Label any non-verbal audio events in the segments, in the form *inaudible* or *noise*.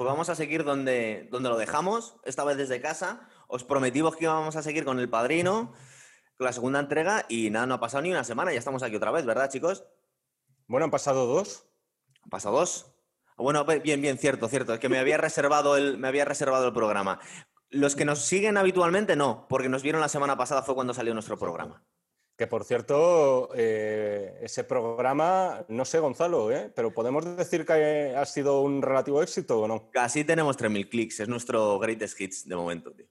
pues vamos a seguir donde, donde lo dejamos, esta vez desde casa. Os prometimos que íbamos a seguir con El Padrino, con la segunda entrega, y nada, no ha pasado ni una semana, ya estamos aquí otra vez, ¿verdad, chicos? Bueno, han pasado dos. ¿Han pasado dos? Bueno, bien, bien, cierto, cierto. Es que me había *laughs* reservado el, me había reservado el programa. Los que nos siguen habitualmente, no, porque nos vieron la semana pasada, fue cuando salió nuestro programa. Que por cierto, eh, ese programa, no sé, Gonzalo, ¿eh? pero ¿podemos decir que ha sido un relativo éxito o no? Casi tenemos 3.000 clics, es nuestro greatest hits de momento, tío.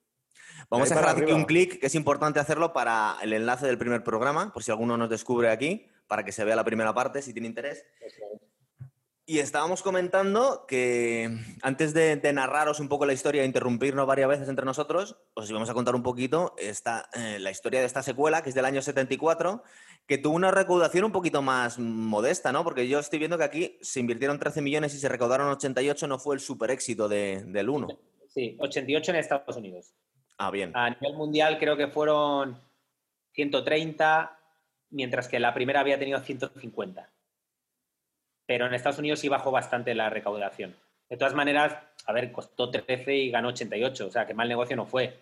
Vamos a dejar aquí un clic, que es importante hacerlo para el enlace del primer programa, por si alguno nos descubre aquí, para que se vea la primera parte, si tiene interés. Y estábamos comentando que antes de, narraros un poco la historia e interrumpirnos varias veces entre nosotros, os íbamos a contar un poquito esta, eh, la historia de esta secuela, que es del año 74, que tuvo una recaudación un poquito más modesta, ¿no? Porque yo estoy viendo que aquí se invirtieron 13 millones y se recaudaron 88, no fue el super éxito del 1. Sí, 88 en Estados Unidos. Ah, bien. A nivel mundial creo que fueron 130, mientras que la primera había tenido 150 pero en Estados Unidos sí bajó bastante la recaudación. De todas maneras, a ver, costó 13 y ganó 88, o sea, que mal negocio no fue.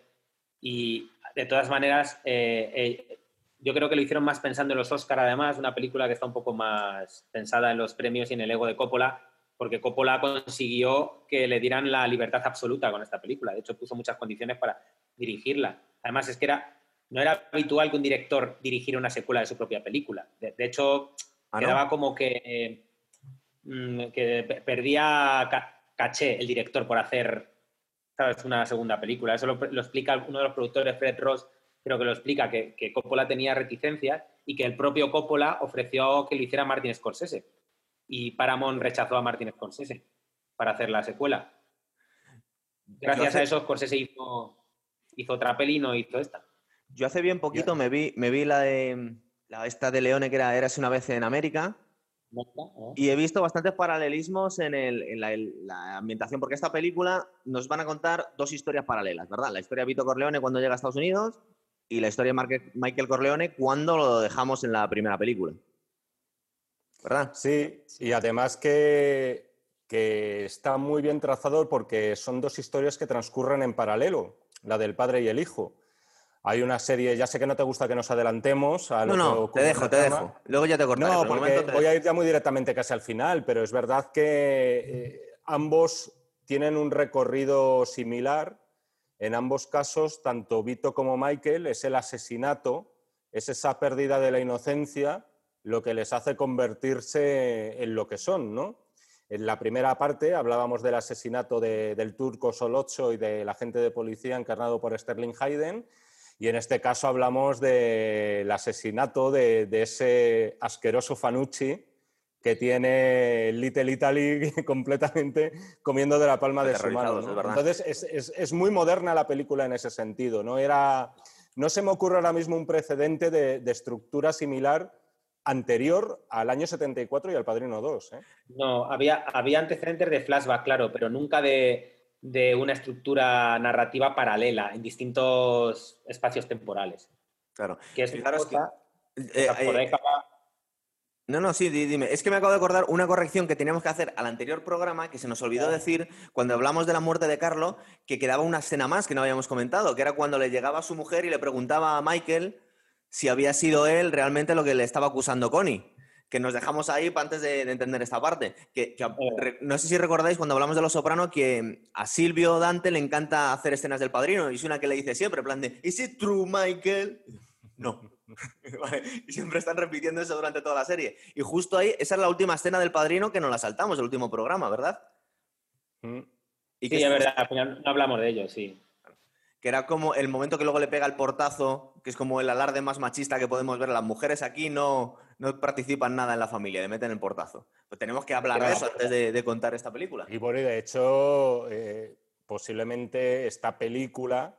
Y de todas maneras, eh, eh, yo creo que lo hicieron más pensando en los Oscar, además, una película que está un poco más pensada en los premios y en el ego de Coppola, porque Coppola consiguió que le dieran la libertad absoluta con esta película. De hecho, puso muchas condiciones para dirigirla. Además, es que era, no era habitual que un director dirigiera una secuela de su propia película. De, hecho, ¿Ah, quedaba como que Mm, que perdía caché el director por hacer una segunda película. Eso lo, explica uno de los productores, Fred Ross, creo que lo explica, que, Coppola tenía reticencias y que el propio Coppola ofreció que lo hiciera Martin Scorsese. Y Paramount rechazó a Martin Scorsese para hacer la secuela. Gracias a eso, Scorsese hizo, hizo otra peli y no hizo esta. Yo hace bien poquito me vi, me vi la de la esta de Leone que era Eras una vez en América y he visto bastantes paralelismos en, la, ambientación, porque esta película nos van a contar dos historias paralelas, ¿verdad? La historia de Vito Corleone cuando llega a Estados Unidos y la historia de Michael Corleone cuando lo dejamos en la primera película. ¿Verdad? Sí, y además que, que está muy bien trazado porque son dos historias que transcurren en paralelo, la del padre y el hijo. Hay una serie, ya sé que no te gusta que nos adelantemos a lo no, no, te dejo, te dejo. Luego ya te cortaré. No, porque voy a ir ya muy directamente casi al final, pero es verdad que eh, ambos tienen un recorrido similar. En ambos casos, tanto Vito como Michael, es el asesinato, es esa pérdida de la inocencia lo que les hace convertirse en lo que son, ¿no? En la primera parte hablábamos del asesinato del turco Solocho y del agente de policía encarnado por Sterling Hayden, y en este caso hablamos del asesinato de, ese asqueroso Fanucci que tiene Little Italy *laughs* completamente comiendo de la palma de su mano. Entonces es, muy moderna la película en ese sentido. No, Era, no se me ocurre ahora mismo un precedente de, estructura similar anterior al año 74 y al Padrino 2. ¿eh? No, había, había antecedentes de flashback, claro, pero nunca de, de una estructura narrativa paralela en distintos espacios temporales. Claro. Que es Fijaros que... Eh, eh, no, no, sí, dime. Es que me acabo de acordar una corrección que teníamos que hacer al anterior programa, que se nos olvidó decir cuando hablamos de la muerte de Carlos, que quedaba una escena más que no habíamos comentado, que era cuando le llegaba a su mujer y le preguntaba a Michael si había sido él realmente lo que le estaba acusando Connie que nos dejamos ahí antes de, entender esta parte. Que, no sé si recordáis cuando hablamos de Los Soprano que a Silvio Dante le encanta hacer escenas del padrino y es una que le dice siempre, en plan de, ¿Is it true, Michael? *laughs* No. *laughs* y siempre están repitiendo eso durante toda la serie. Y justo ahí, esa es la última escena del padrino que nos la saltamos, el último programa, ¿verdad? Mm. Y sí, es verdad, no hablamos de ello, sí que era como el momento que luego le pega el portazo, que es como el alarde más machista que podemos ver. Las mujeres aquí no, no participan nada en la familia, le meten el portazo. Pues tenemos que hablar de eso antes de, contar esta película. Y por de hecho, eh, posiblemente esta película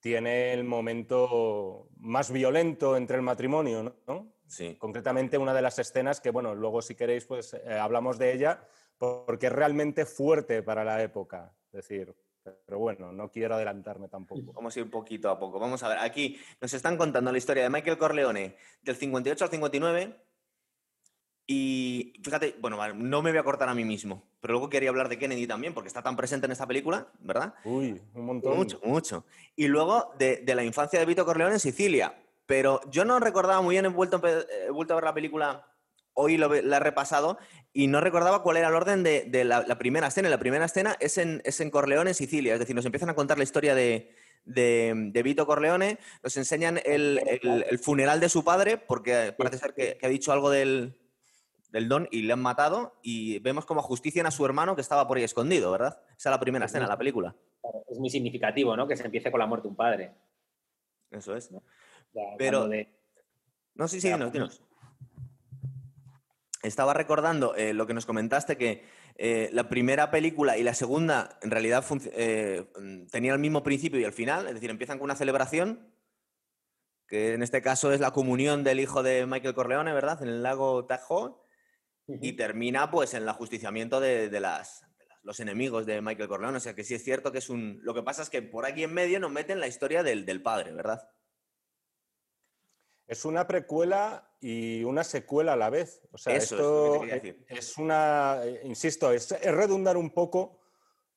tiene el momento más violento entre el matrimonio, ¿no? Sí. Concretamente una de las escenas que, bueno, luego si queréis, pues eh, hablamos de ella, porque es realmente fuerte para la época. Es decir, pero bueno, no quiero adelantarme tampoco. Vamos a ir poquito a poco. Vamos a ver, aquí nos están contando la historia de Michael Corleone del 58 al 59. Y fíjate, bueno, no me voy a cortar a mí mismo, pero luego quería hablar de Kennedy también, porque está tan presente en esta película, ¿verdad? Uy, un montón. Mucho, mucho. Y luego de, la infancia de Vito Corleone en Sicilia. Pero yo no recordaba muy bien, he vuelto, he vuelto a ver la película, hoy lo, la he repasado, y no recordaba cuál era el orden de, la, primera escena. La primera escena es en, es en Corleone, en Sicilia, es decir, nos empiezan a contar la historia de, de, Vito Corleone, nos enseñan el, funeral de su padre, porque parece ser que, ha dicho algo del, don y le han matado, y vemos como justician a su hermano que estaba por ahí escondido, ¿verdad? Esa es la primera escena de la película. Es muy significativo, ¿no? Que se empiece con la muerte de un padre. Eso es. Pero... No, sí, sí, dinos, dinos. Estaba recordando eh, lo que nos comentaste, que eh, la primera película y la segunda en realidad eh, tenían el mismo principio y el final, es decir, empiezan con una celebración, que en este caso es la comunión del hijo de Michael Corleone, ¿verdad? En el lago Tahoe, y termina pues en el ajusticiamiento de, las, los enemigos de Michael Corleone. O sea que sí es cierto que es un... Lo que pasa es que por aquí en medio nos meten la historia del, del padre, ¿verdad? Es una precuela y una secuela a la vez. O sea, esto es, una, eh, insisto, es, redundar un poco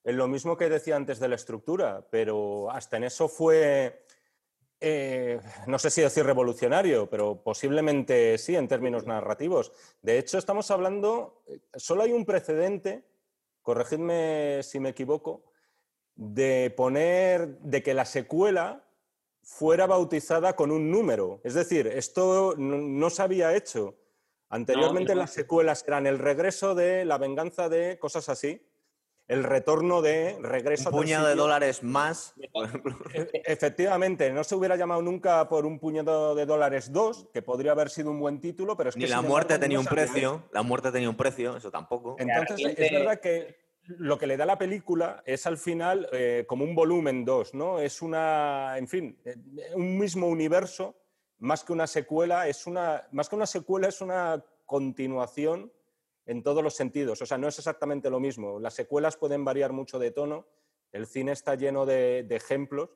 en lo mismo que decía antes de la estructura, pero hasta en eso fue, eh, no sé si decir revolucionario, pero posiblemente sí en términos narrativos. De hecho, estamos hablando, eh, solo hay un precedente, corregidme si me equivoco, de poner, de que la secuela fuera bautizada con un número. Es decir, esto no, se había hecho. Anteriormente las secuelas eran el regreso de la venganza de cosas así, el retorno de regreso. Un puñado de dólares más. *laughs* E, efectivamente, no se hubiera llamado nunca por un puñado de dólares 2, que podría haber sido un buen título, pero es que. Ni la muerte tenía un precio, la muerte tenía un precio, eso tampoco. Entonces, es verdad que lo que le da la película es al final eh, como un volumen 2, ¿no? Es una, en fin, eh, un mismo universo, más que una secuela, es una, más que una secuela es una continuación en todos los sentidos. O sea, no es exactamente lo mismo. Las secuelas pueden variar mucho de tono, el cine está lleno de, ejemplos.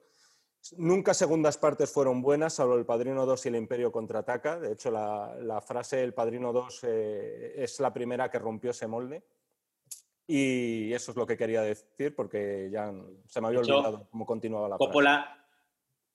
Nunca segundas partes fueron buenas, salvo El Padrino 2 y El Imperio contraataca. De hecho, la, frase El Padrino 2 eh, es la primera que rompió ese molde. Y eso es lo que quería decir porque ya se me había olvidado cómo continuaba la Coppola,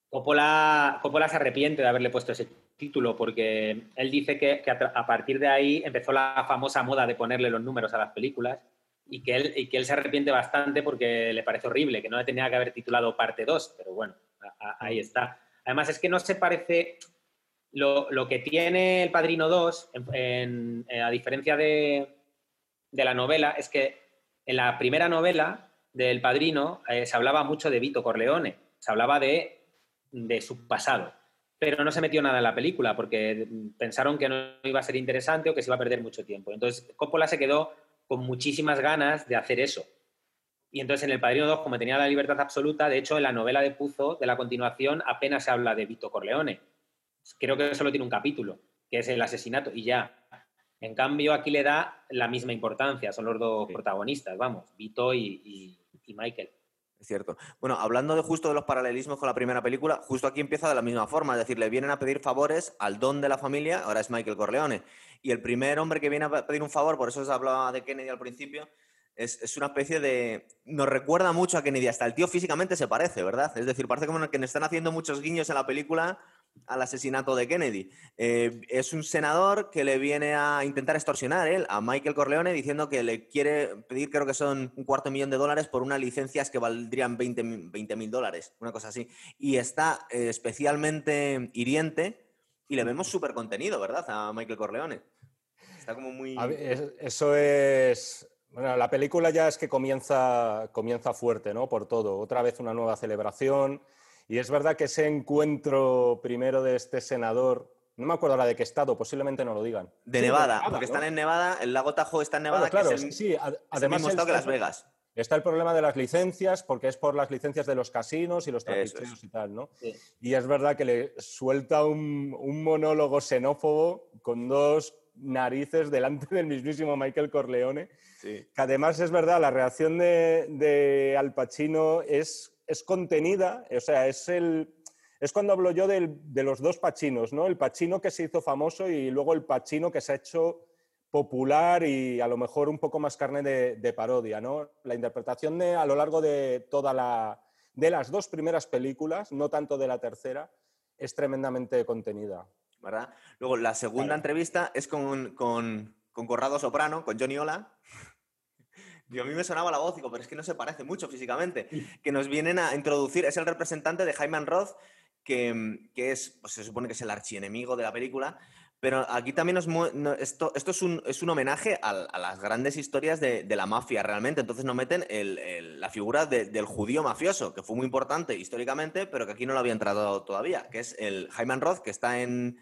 Coppola, Coppola, se arrepiente de haberle puesto ese título porque él dice que, a, partir de ahí empezó la famosa moda de ponerle los números a las películas y que él, y que él se arrepiente bastante porque le parece horrible, que no le tenía que haber titulado parte 2, pero bueno, ahí está. Además es que no se parece... Lo, que tiene El Padrino 2, a diferencia de, de la novela es que en la primera novela del Padrino eh, se hablaba mucho de Vito Corleone, se hablaba de, su pasado, pero no se metió nada en la película porque pensaron que no iba a ser interesante o que se iba a perder mucho tiempo. Entonces Coppola se quedó con muchísimas ganas de hacer eso. Y entonces en El Padrino 2, como tenía la libertad absoluta, de hecho en la novela de Puzo, de la continuación, apenas se habla de Vito Corleone. Creo que solo tiene un capítulo, que es el asesinato, y ya. En cambio, aquí le da la misma importancia, son los dos protagonistas, vamos, Vito y, Michael. Es cierto. Bueno, hablando de justo de los paralelismos con la primera película, justo aquí empieza de la misma forma, es decir, le vienen a pedir favores al don de la familia, ahora es Michael Corleone. Y el primer hombre que viene a pedir un favor, por eso se hablaba de Kennedy al principio, es, una especie de... Nos recuerda mucho a Kennedy, hasta el tío físicamente se parece, ¿verdad? Es decir, parece como que están haciendo muchos guiños en la película al asesinato de Kennedy. Eh, es un senador que le viene a intentar extorsionar él, a Michael Corleone diciendo que le quiere pedir, creo que son un cuarto millón de dólares por unas licencias que valdrían 20 mil dólares, una cosa así. Y está eh, especialmente hiriente y le vemos súper contenido, ¿verdad? A Michael Corleone. Está como muy... eso es... Bueno, la película ya es que comienza, comienza fuerte, ¿no? Por todo. Otra vez una nueva celebración y es verdad que ese encuentro primero de este senador, no me acuerdo ahora de qué estado, posiblemente no lo digan. De Nevada, porque están en Nevada, el lago Tahoe está en Nevada, claro, que sí, además el que Las Vegas. Está el problema de las licencias, porque es por las licencias de los casinos y los trapicheos y tal, ¿no? Y es verdad que le suelta un, monólogo xenófobo con dos narices delante del mismísimo Michael Corleone. Que además es verdad, la reacción de, de Al Pacino es es contenida, o sea, es el... Es cuando hablo yo de los dos Pachinos, ¿no? El Pachino que se hizo famoso y luego el Pachino que se ha hecho popular y a lo mejor un poco más carne de, parodia, ¿no? La interpretación de, a lo largo de toda la, de las dos primeras películas, no tanto de la tercera, es tremendamente contenida. ¿Verdad? Luego, la segunda entrevista es con, con, con, Corrado Soprano, con Johnny Ola. Y a mí me sonaba la voz, digo, pero es que no se parece mucho físicamente. Que nos vienen a introducir, es el representante de Jaime Roth, que, que es, pues se supone que es el archienemigo de la película, pero aquí también esto, esto es, un, es un homenaje a, las grandes historias de, la mafia realmente. Entonces nos meten la figura del judío mafioso, que fue muy importante históricamente, pero que aquí no lo habían tratado todavía, que es el Jaime Roth, que está en,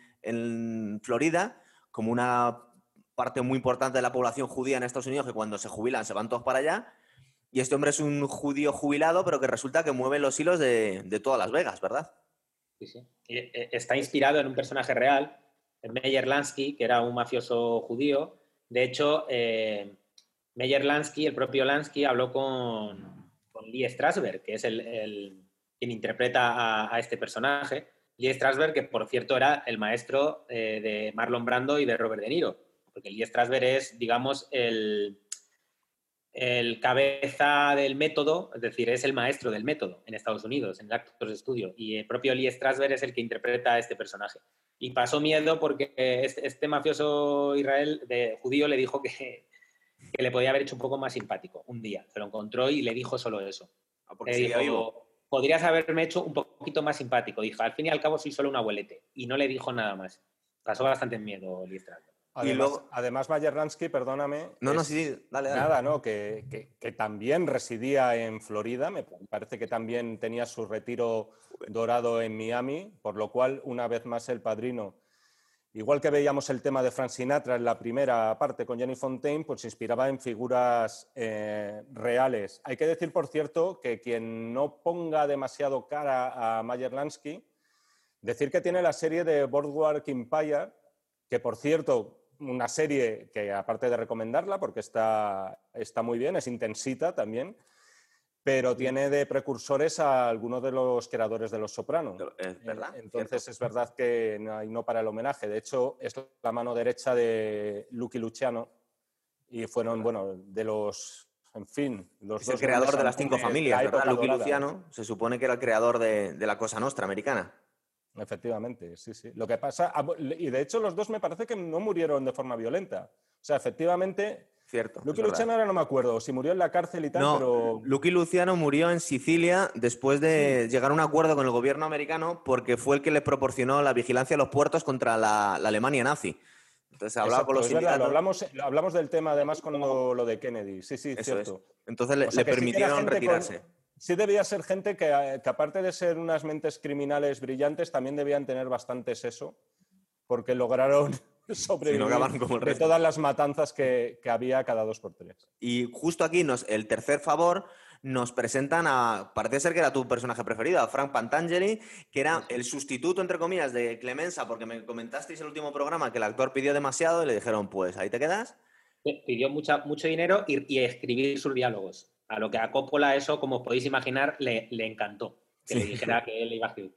Florida como una parte muy importante de la población judía en Estados Unidos, que cuando se jubilan se van todos para allá. Y este hombre es un judío jubilado, pero que resulta que mueve los hilos de, todas Las Vegas, ¿verdad? Sí, sí. Eh, está inspirado en un personaje real Meyer Lansky, que era un mafioso judío. De hecho, eh, Meyer Lansky, el propio Lansky, habló con, Lee Strasberg, que es el, quien interpreta a, este personaje. Lee Strasberg, que por cierto era el maestro eh, de Marlon Brando y de Robert De Niro, porque Lee Strasberg es, digamos, el, el cabeza del método, es decir, es el maestro del método en Estados Unidos, en actos de estudio, y el propio Lee Strasberg es el que interpreta a este personaje y pasó miedo porque este, este, mafioso Israel de judío le dijo que, le podía haber hecho un poco más simpático un día. Se lo encontró y le dijo solo eso. Ah, le dijo, podrías haberme hecho un poquito más simpático. Dijo, al fin y al cabo soy solo un abuelete. Y no le dijo nada más. Pasó bastante miedo Listra. Además, y luego, además perdóname. No, no, sí, dale, dale. Nada, ¿no? Que, que, también residía en Florida, me parece que también tenía su retiro dorado en Miami, por lo cual, una vez más, el padrino, igual que veíamos el tema de Frank Sinatra en la primera parte con Jenny Fontaine, pues se inspiraba en figuras eh, reales. Hay que decir, por cierto, que quien no ponga demasiado cara a Mayer Lansky, decir que tiene la serie de Boardwalk Empire, que por cierto, una serie que aparte de recomendarla, porque está, está muy bien, es intensita también, pero tiene de precursores a algunos de los creadores de Los Sopranos. Es verdad. Entonces es verdad que no, no para el homenaje. De hecho, es la mano derecha de Lucky Luciano y fueron, bueno, de los, en fin, los es el creador de las cinco familias, ¿verdad? Lucky Luciano se supone que era el creador de, de la Cosa Nostra americana. Efectivamente, sí, sí. Lo que pasa, ah, y de hecho los dos me parece que no murieron de forma violenta. O sea, efectivamente Cierto. Lucky Luciano ahora no me acuerdo, si murió en la cárcel y tal, no, pero. Lucky Luciano murió en Sicilia después de llegar a un acuerdo con el gobierno americano porque fue el que le proporcionó la vigilancia a los puertos contra la, Alemania nazi. Entonces hablaba con los sindicatos. hablamos, hablamos del tema además con lo, de Kennedy. Sí, sí, cierto. Entonces le, permitieron retirarse. Sí debía ser gente que, que, aparte de ser unas mentes criminales brillantes, también debían tener bastante seso, porque lograron *laughs* sobrevivir de todas las matanzas que, había cada dos por tres. Y justo aquí nos, el tercer favor nos presentan a, parece ser que era tu personaje preferido, a Frank Pantangeli, que era el sustituto, entre comillas, de Clemenza, porque me comentasteis el último programa que el actor pidió demasiado y le dijeron, pues ahí te quedas. Pidió mucha, mucho dinero y, escribir sus diálogos. A lo que a Coppola eso, como podéis imaginar, le, encantó. Que le dijera que él iba a escribir.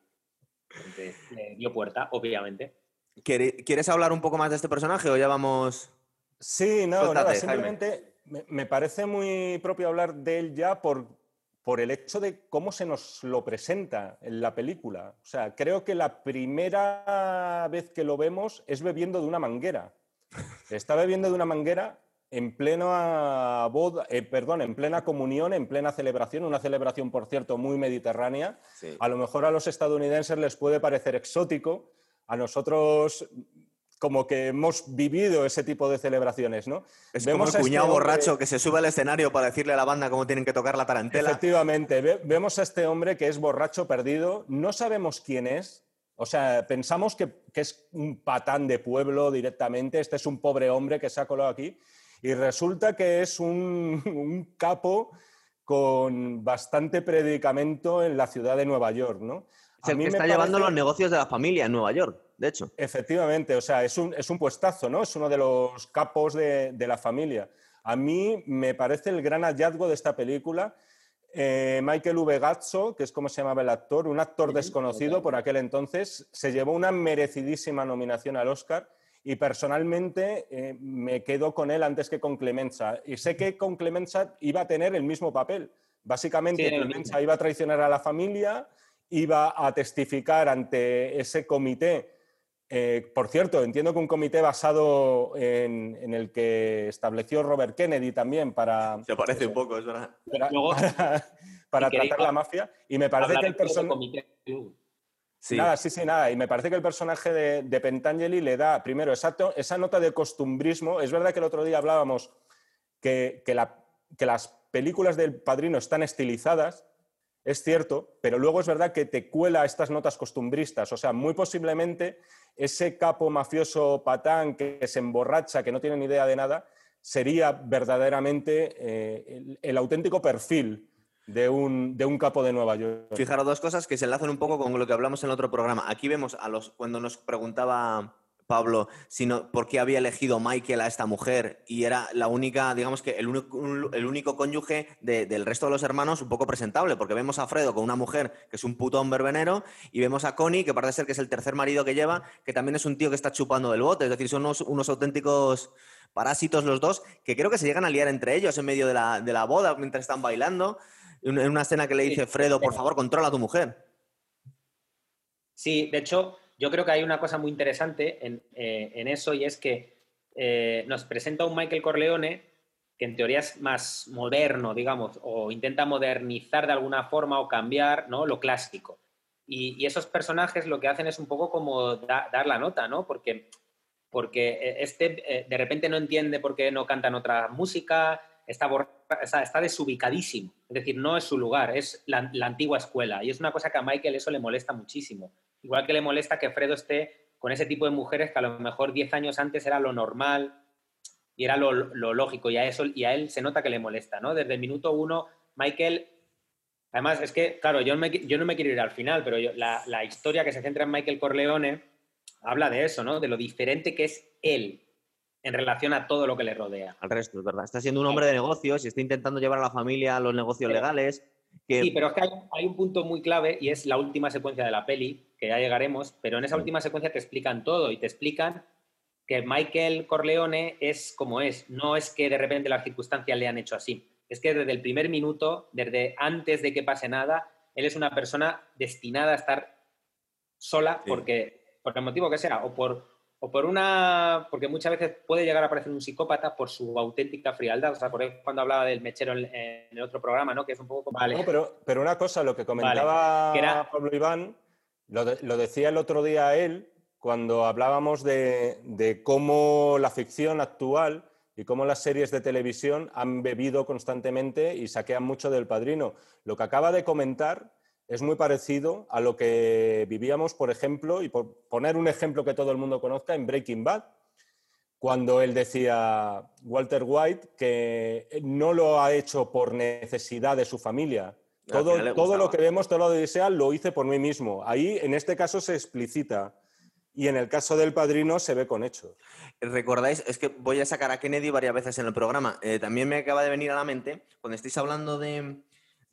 le dio puerta, obviamente. ¿Quieres hablar un poco más de este personaje o ya vamos...? Sí, no, nada, simplemente me, parece muy propio hablar de él ya por, por el hecho de cómo se nos lo presenta en la película. O sea, creo que la primera vez que lo vemos es bebiendo de una manguera. *laughs* Está bebiendo de una manguera en plena boda, eh, perdón, en plena comunión, en plena celebración, una celebración, por cierto, muy mediterránea. A lo mejor a los estadounidenses les puede parecer exótico, a nosotros como que hemos vivido ese tipo de celebraciones, ¿no? Es como el este cuñado borracho que se sube al escenario para decirle a la banda cómo tienen que tocar la tarantela. Efectivamente, vemos a este hombre que es borracho perdido, no sabemos quién es, o sea, pensamos que, es un patán de pueblo directamente, este es un pobre hombre que se ha colado aquí, y resulta que es un, un capo con bastante predicamento en la ciudad de Nueva York, ¿no? Es el que está llevando los negocios de la familia en Nueva York, de hecho. Efectivamente, o sea, es un, es un puestazo, ¿no? Es uno de los capos de, de, la familia. A mí me parece el gran hallazgo de esta película. Eh, Michael V. Gazzo, que es como se llamaba el actor, un actor desconocido por aquel entonces, se llevó una merecidísima nominación al Oscar y personalmente eh, me quedo con él antes que con Clemenza. Y sé que con Clemenza iba a tener el mismo papel. Básicamente, Clemenza iba a traicionar a la familia, iba a testificar ante ese comité. Eh, por cierto, entiendo que un comité basado en, el que estableció Robert Kennedy también para... Se parece un poco, es verdad. *laughs* Para, tratar la mafia. Y me parece que el personaje... Nada, sí, sí, nada. Y me parece que el personaje de, de Pentangeli le da, primero, esa, esa, nota de costumbrismo. Es verdad que el otro día hablábamos que, que, las películas del padrino están estilizadas, es cierto, pero luego es verdad que te cuela estas notas costumbristas. O sea, muy posiblemente ese capo mafioso patán que se emborracha, que no tiene ni idea de nada, sería verdaderamente eh, el auténtico perfil de un, de un capo de Nueva York. Fijaros dos cosas que se enlazan un poco con lo que hablamos en el otro programa. Aquí vemos a los, cuando nos preguntaba Pablo sino por qué había elegido Michael a esta mujer y era la única, digamos que el único, el único cónyuge del resto de los hermanos un poco presentable, porque vemos a Fredo con una mujer que es un putón verbenero y vemos a Connie, que parece ser que es el tercer marido que lleva, que también es un tío que está chupando del bote, es decir, son unos, unos auténticos parásitos los dos, que creo que se llegan a liar entre ellos en medio de la, de la boda mientras están bailando en una escena que le dice, Fredo, por favor, controla a tu mujer. Sí, de hecho, yo creo que hay una cosa muy interesante en, eh, eso y es que eh, nos presenta un Michael Corleone que en teoría es más moderno, digamos, o intenta modernizar de alguna forma o cambiar ¿no? lo clásico. Y, esos personajes lo que hacen es un poco como dar la nota, ¿no? Porque, porque eh, este de repente no entiende por qué no cantan otra música, está, está, desubicadísimo. Es decir, no es su lugar, es la, antigua escuela. Y es una cosa que a Michael eso le molesta muchísimo. Igual que le molesta que Fredo esté con ese tipo de mujeres que a lo mejor 10 años antes era lo normal y era lo, lógico. Y a, eso, y a él se nota que le molesta, ¿no? Desde el minuto uno, Michael... Además, es que, claro, yo me, yo no me quiero ir al final, pero la, la historia que se centra en Michael Corleone habla de eso, ¿no? De lo diferente que es él en relación a todo lo que le rodea. Al resto, es verdad. Está siendo un hombre de negocios y está intentando llevar a la familia a los negocios legales. Sí, pero es que hay, un punto muy clave y es la última secuencia de la peli, que ya llegaremos, pero en esa última secuencia te explican todo y te explican que Michael Corleone es como es, no es que de repente las circunstancias le han hecho así, es que desde el primer minuto, desde antes de que pase nada, él es una persona destinada a estar sola porque, por el motivo que sea, o por, o por una, porque muchas veces puede llegar a parecer un psicópata por su auténtica frialdad. O sea, por ejemplo, cuando hablaba del mechero en, el otro programa, ¿no? Que es un poco. Vale. pero, pero una cosa, lo que comentaba Pablo Iván, lo, decía el otro día él, cuando hablábamos de, de cómo la ficción actual y cómo las series de televisión han bebido constantemente y saquean mucho del padrino. Lo que acaba de comentar es muy parecido a lo que vivíamos, por ejemplo, y por poner un ejemplo que todo el mundo conozca, en Breaking Bad, cuando él decía, Walter White, que no lo ha hecho por necesidad de su familia. Todo, todo lo que vemos, todo lo que desea, lo hice por mí mismo. Ahí, en este caso, se explicita. Y en el caso del padrino se ve con hecho. ¿Recordáis? Es que voy a sacar a Kennedy varias veces en el programa. Eh, también me acaba de venir a la mente, cuando estáis hablando de,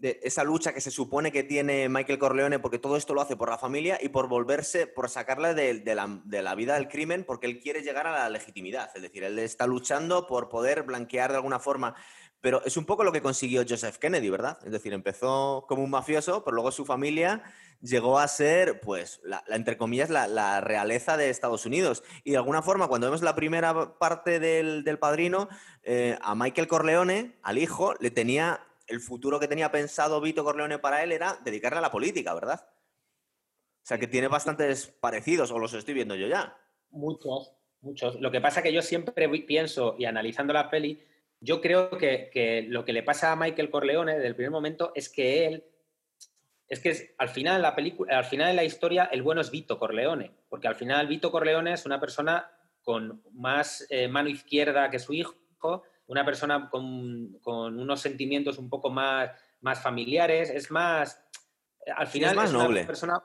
de esa lucha que se supone que tiene Michael Corleone, porque todo esto lo hace por la familia y por volverse, por sacarle de, la, vida del crimen, porque él quiere llegar a la legitimidad. Es decir, él está luchando por poder blanquear de alguna forma. Pero es un poco lo que consiguió Joseph Kennedy, ¿verdad? Es decir, empezó como un mafioso, pero luego su familia llegó a ser, pues, la, entre comillas, la, realeza de Estados Unidos. Y de alguna forma, cuando vemos la primera parte del, padrino, eh, a Michael Corleone, al hijo, le tenía el futuro que tenía pensado Vito Corleone para él era dedicarle a la política, ¿verdad? O sea, que tiene bastantes parecidos, o los estoy viendo yo ya. Muchos, muchos. Lo que pasa es que yo siempre pienso, y analizando la peli, yo creo que, lo que le pasa a Michael Corleone desde el primer momento es que él, es que al final la película, al final de la historia, el bueno es Vito Corleone, porque al final Vito Corleone es una persona con más eh, mano izquierda que su hijo, una persona con, unos sentimientos un poco más, más familiares, es más, al final es, más noble. una persona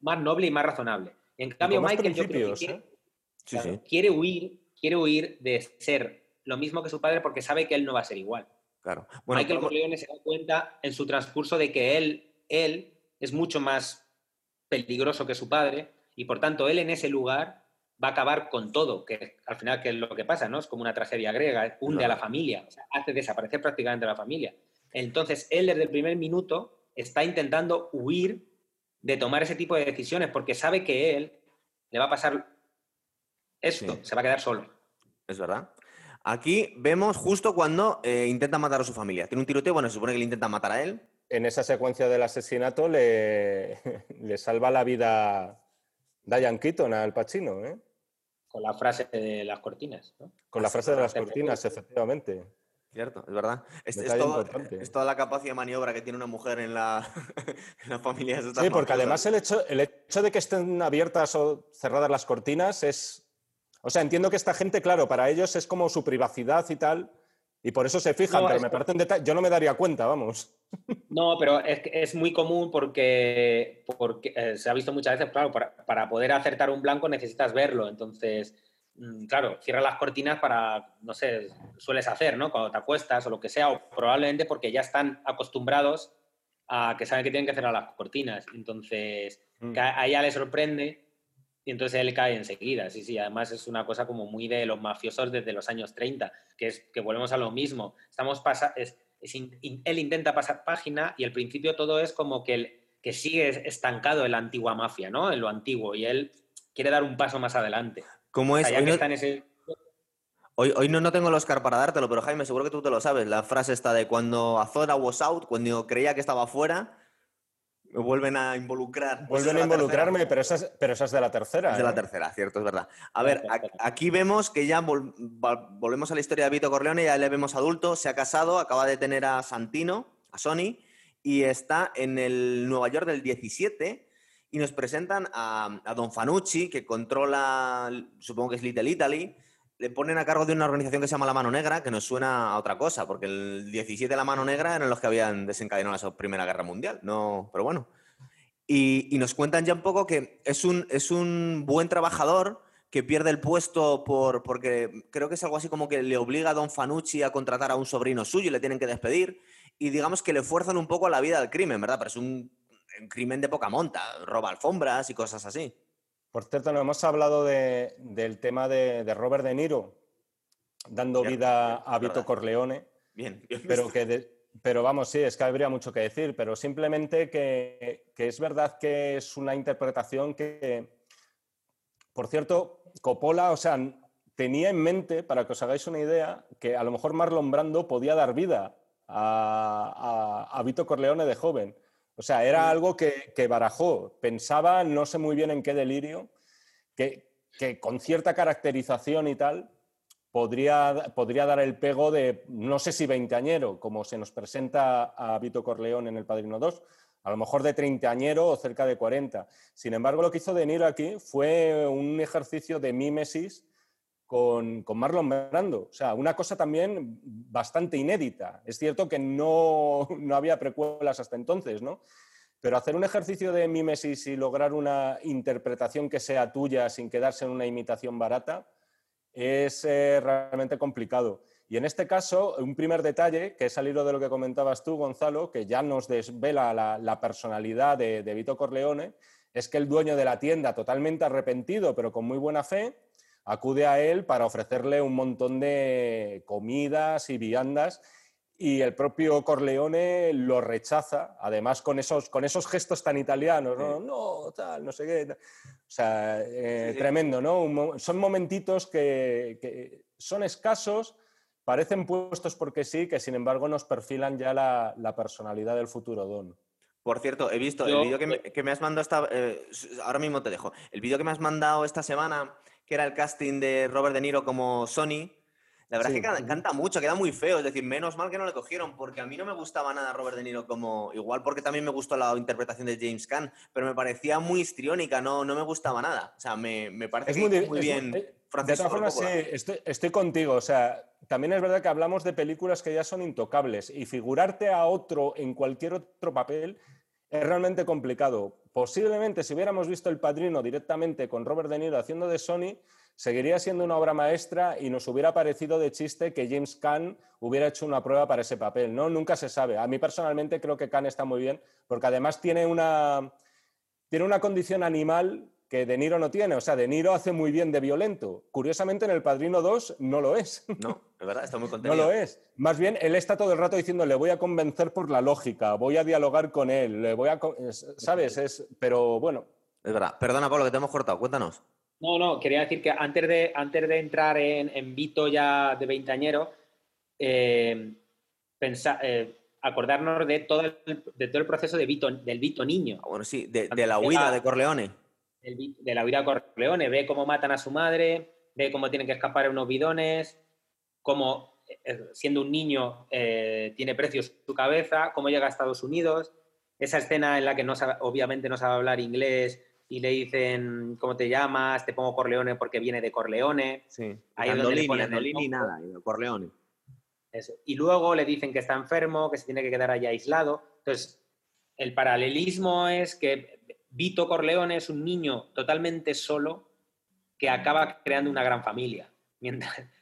más noble y más razonable. En cambio, Michael yo creo que quiere, huir, quiere huir de ser lo mismo que su padre porque sabe que él no va a ser igual. Claro. Michael Corleone se da cuenta en su transcurso de que él, él es mucho más peligroso que su padre y por tanto él en ese lugar va a acabar con todo, que al final que es lo que pasa, ¿no? Es como una tragedia griega, hunde a la familia, hace desaparecer prácticamente a la familia. Entonces, él desde el primer minuto está intentando huir de tomar ese tipo de decisiones porque sabe que él le va a pasar esto, se va a quedar solo. Es verdad. Aquí vemos justo cuando eh, intenta matar a su familia. Tiene un tiroteo, bueno, se supone que le intenta matar a él. En esa secuencia del asesinato le, *laughs* le salva la vida Diane Keaton al Pacino, ¿eh? Con la frase de las cortinas, ¿no? Con la frase de las cortinas, efectivamente. Cierto, es verdad. Es, toda la capacidad de maniobra que tiene una mujer en la, *laughs* familia. Sí, porque además el hecho, el hecho de que estén abiertas o cerradas las cortinas es... O sea, entiendo que esta gente, claro, para ellos es como su privacidad y tal, y por eso se fijan, pero me parece un detalle. Yo no me daría cuenta, vamos. No, pero es, es muy común porque, porque eh, se ha visto muchas veces, claro, para, poder acertar un blanco necesitas verlo. Entonces, mm, claro, cierra las cortinas para, no sé, sueles hacer, ¿no? Cuando te acuestas o lo que sea, o probablemente porque ya están acostumbrados a que saben que tienen que cerrar las cortinas. Entonces, mm. a ella le sorprende y entonces él cae enseguida. Sí, sí, además es una cosa como muy de los mafiosos desde los años 30, que es que volvemos a lo mismo. Estamos es, él intenta pasar página y al principio todo es como que, el, que sigue estancado en la antigua mafia, ¿no? En lo antiguo, y él quiere dar un paso más adelante. ¿Cómo es? hoy, no, ese... hoy, no, no, tengo el Oscar para dártelo, pero Jaime, seguro que tú te lo sabes. La frase está de cuando Azora was out, cuando creía que estaba fuera, me vuelven a involucrar. Vuelven a involucrarme, pero esa, es, pero esa es de la tercera. Es de la ¿eh? tercera, cierto, es verdad. A ver, aquí vemos que ya volvemos a la historia de Vito Corleone, ya le vemos adulto, se ha casado, acaba de tener a Santino, a Sony, y está en el Nueva York del 17 y nos presentan a, a Don Fanucci, que controla, supongo que es Little Italy, le ponen a cargo de una organización que se llama La Mano Negra, que nos suena a otra cosa, porque el 17 La Mano Negra eran los que habían desencadenado la Primera Guerra Mundial, no, pero bueno. Y, nos cuentan ya un poco que es un, es un buen trabajador que pierde el puesto por, porque creo que es algo así como que le obliga a Don Fanucci a contratar a un sobrino suyo y le tienen que despedir. Y digamos que le fuerzan un poco a la vida del crimen, ¿verdad? Pero es un crimen de poca monta, roba alfombras y cosas así. Por cierto, no hemos hablado del tema de, Robert De Niro dando vida a Vito Corleone. Bien, pero, que pero vamos, sí, es que habría mucho que decir, pero simplemente que, es verdad que es una interpretación que, por cierto, Coppola, o sea, tenía en mente, para que os hagáis una idea, que a lo mejor Marlon Brando podía dar vida a, a Vito Corleone de joven. O sea, era algo que, barajó, pensaba, no sé muy bien en qué delirio, que, con cierta caracterización y tal podría, podría dar el pego de, no sé si veinteañero, como se nos presenta a Vito Corleón en El Padrino 2, a lo mejor de treintañero o cerca de 40. Sin embargo, lo que hizo De Niro aquí fue un ejercicio de mímesis con, Marlon Brando. O sea, una cosa también bastante inédita. Es cierto que *laughs* no, había precuelas hasta entonces, ¿no? Pero hacer un ejercicio de mimesis y lograr una interpretación que sea tuya sin quedarse en una imitación barata es eh, realmente complicado. Y en este caso, un primer detalle, que es al hilo de lo que comentabas tú, Gonzalo, que ya nos desvela la, personalidad de Vito Corleone, es que el dueño de la tienda, totalmente arrepentido, pero con muy buena fe, acude a él para ofrecerle un montón de comidas y viandas y el propio Corleone lo rechaza, además con esos, con esos gestos tan italianos, no, no, tal, no sé qué. O sea, eh, tremendo, ¿no? son momentitos que, son escasos, parecen puestos porque sí, que sin embargo nos perfilan ya la, personalidad del futuro Don. Por cierto, he visto el vídeo que, me, has mandado esta, eh, ahora mismo te dejo. El vídeo que me has mandado esta semana que era el casting de Robert De Niro como Sony, la verdad es que canta mucho, queda muy feo. Es decir, menos mal que no le cogieron, porque a mí no me gustaba nada Robert De Niro como. Igual porque también me gustó la interpretación de James Caan, pero me parecía muy histriónica, no, no me gustaba nada. O sea, me, me parece muy, muy bien. de todas formas, sí, estoy, contigo. O sea, también es verdad que hablamos de películas que ya son intocables y figurarte a otro en cualquier otro papel es realmente complicado. Posiblemente si hubiéramos visto El Padrino directamente con Robert De Niro haciendo de Sony, seguiría siendo una obra maestra y nos hubiera parecido de chiste que James Caan hubiera hecho una prueba para ese papel. ¿no? Nunca se sabe. A mí personalmente creo que Caan está muy bien porque además tiene una, tiene una condición animal que De Niro no tiene. O sea, De Niro hace muy bien de violento. Curiosamente, en El Padrino 2 no lo es. No, es verdad, está muy contento. *laughs* No lo es. Más bien, él está todo el rato diciendo, le voy a convencer por la lógica, voy a dialogar con él, le voy a... ¿Sabes? Es... Pero bueno. Es verdad. Perdona, Pablo, que te hemos cortado. Cuéntanos. No, no, quería decir que antes de, antes de entrar en, en Vito ya de veintañero, eh, eh, acordarnos de todo, el, de todo el proceso de Vito, del Vito niño. Ah, bueno, sí, de, la huida de Corleone. De la de Corleone, ve cómo matan a su madre, ve cómo tienen que escapar en unos bidones, cómo eh, siendo un niño tiene precios su cabeza, cómo llega a Estados Unidos, esa escena en la que no obviamente no sabe hablar inglés y le dicen, ¿cómo te llamas? Te pongo Corleone porque viene de Corleone. Sí. Ahí no ni nada, Corleone. Eso. Y luego le dicen que está enfermo, que se tiene que quedar allá aislado. Entonces, el paralelismo es que Vito Corleone es un niño totalmente solo que acaba creando una gran familia. Mientras, *laughs*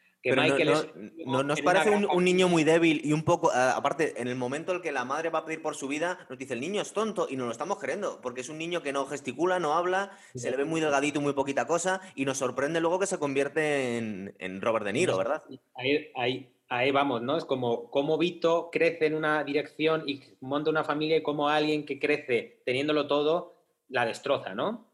no, nos parece un, niño muy débil y un poco, aparte, en el momento en el que la madre va a pedir por su vida, nos dice el niño es tonto y nos lo estamos creyendo, porque es un niño que no gesticula, no habla, se le ve muy delgadito y muy poquita cosa y nos sorprende luego que se convierte en, Robert De Niro, ¿verdad? Ahí, ahí, ahí, vamos, ¿no? Es como cómo Vito crece en una dirección y monta una familia y cómo alguien que crece teniéndolo todo la destroza, ¿no?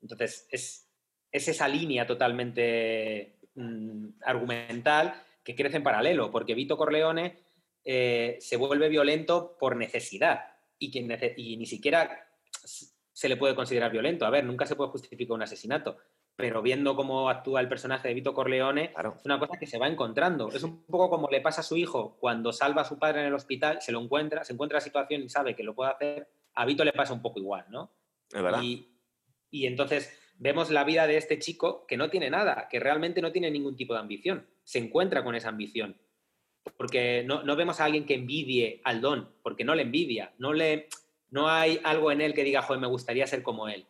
Entonces, es, es esa línea totalmente Mm, argumental que crece en paralelo, porque Vito Corleone eh, se vuelve violento por necesidad y, que ni siquiera se le puede considerar violento. A ver, nunca se puede justificar un asesinato, pero viendo cómo actúa el personaje de Vito Corleone, es una cosa que se va encontrando. Es un poco como le pasa a su hijo cuando salva a su padre en el hospital, se lo encuentra, se encuentra la situación y sabe que lo puede hacer. A Vito le pasa un poco igual, ¿no? Es verdad. y entonces vemos la vida de este chico que no tiene nada, que realmente no tiene ningún tipo de ambición. Se encuentra con esa ambición. Porque no, vemos a alguien que envidie al don, porque no le envidia, no, le, no hay algo en él que diga, joder, me gustaría ser como él.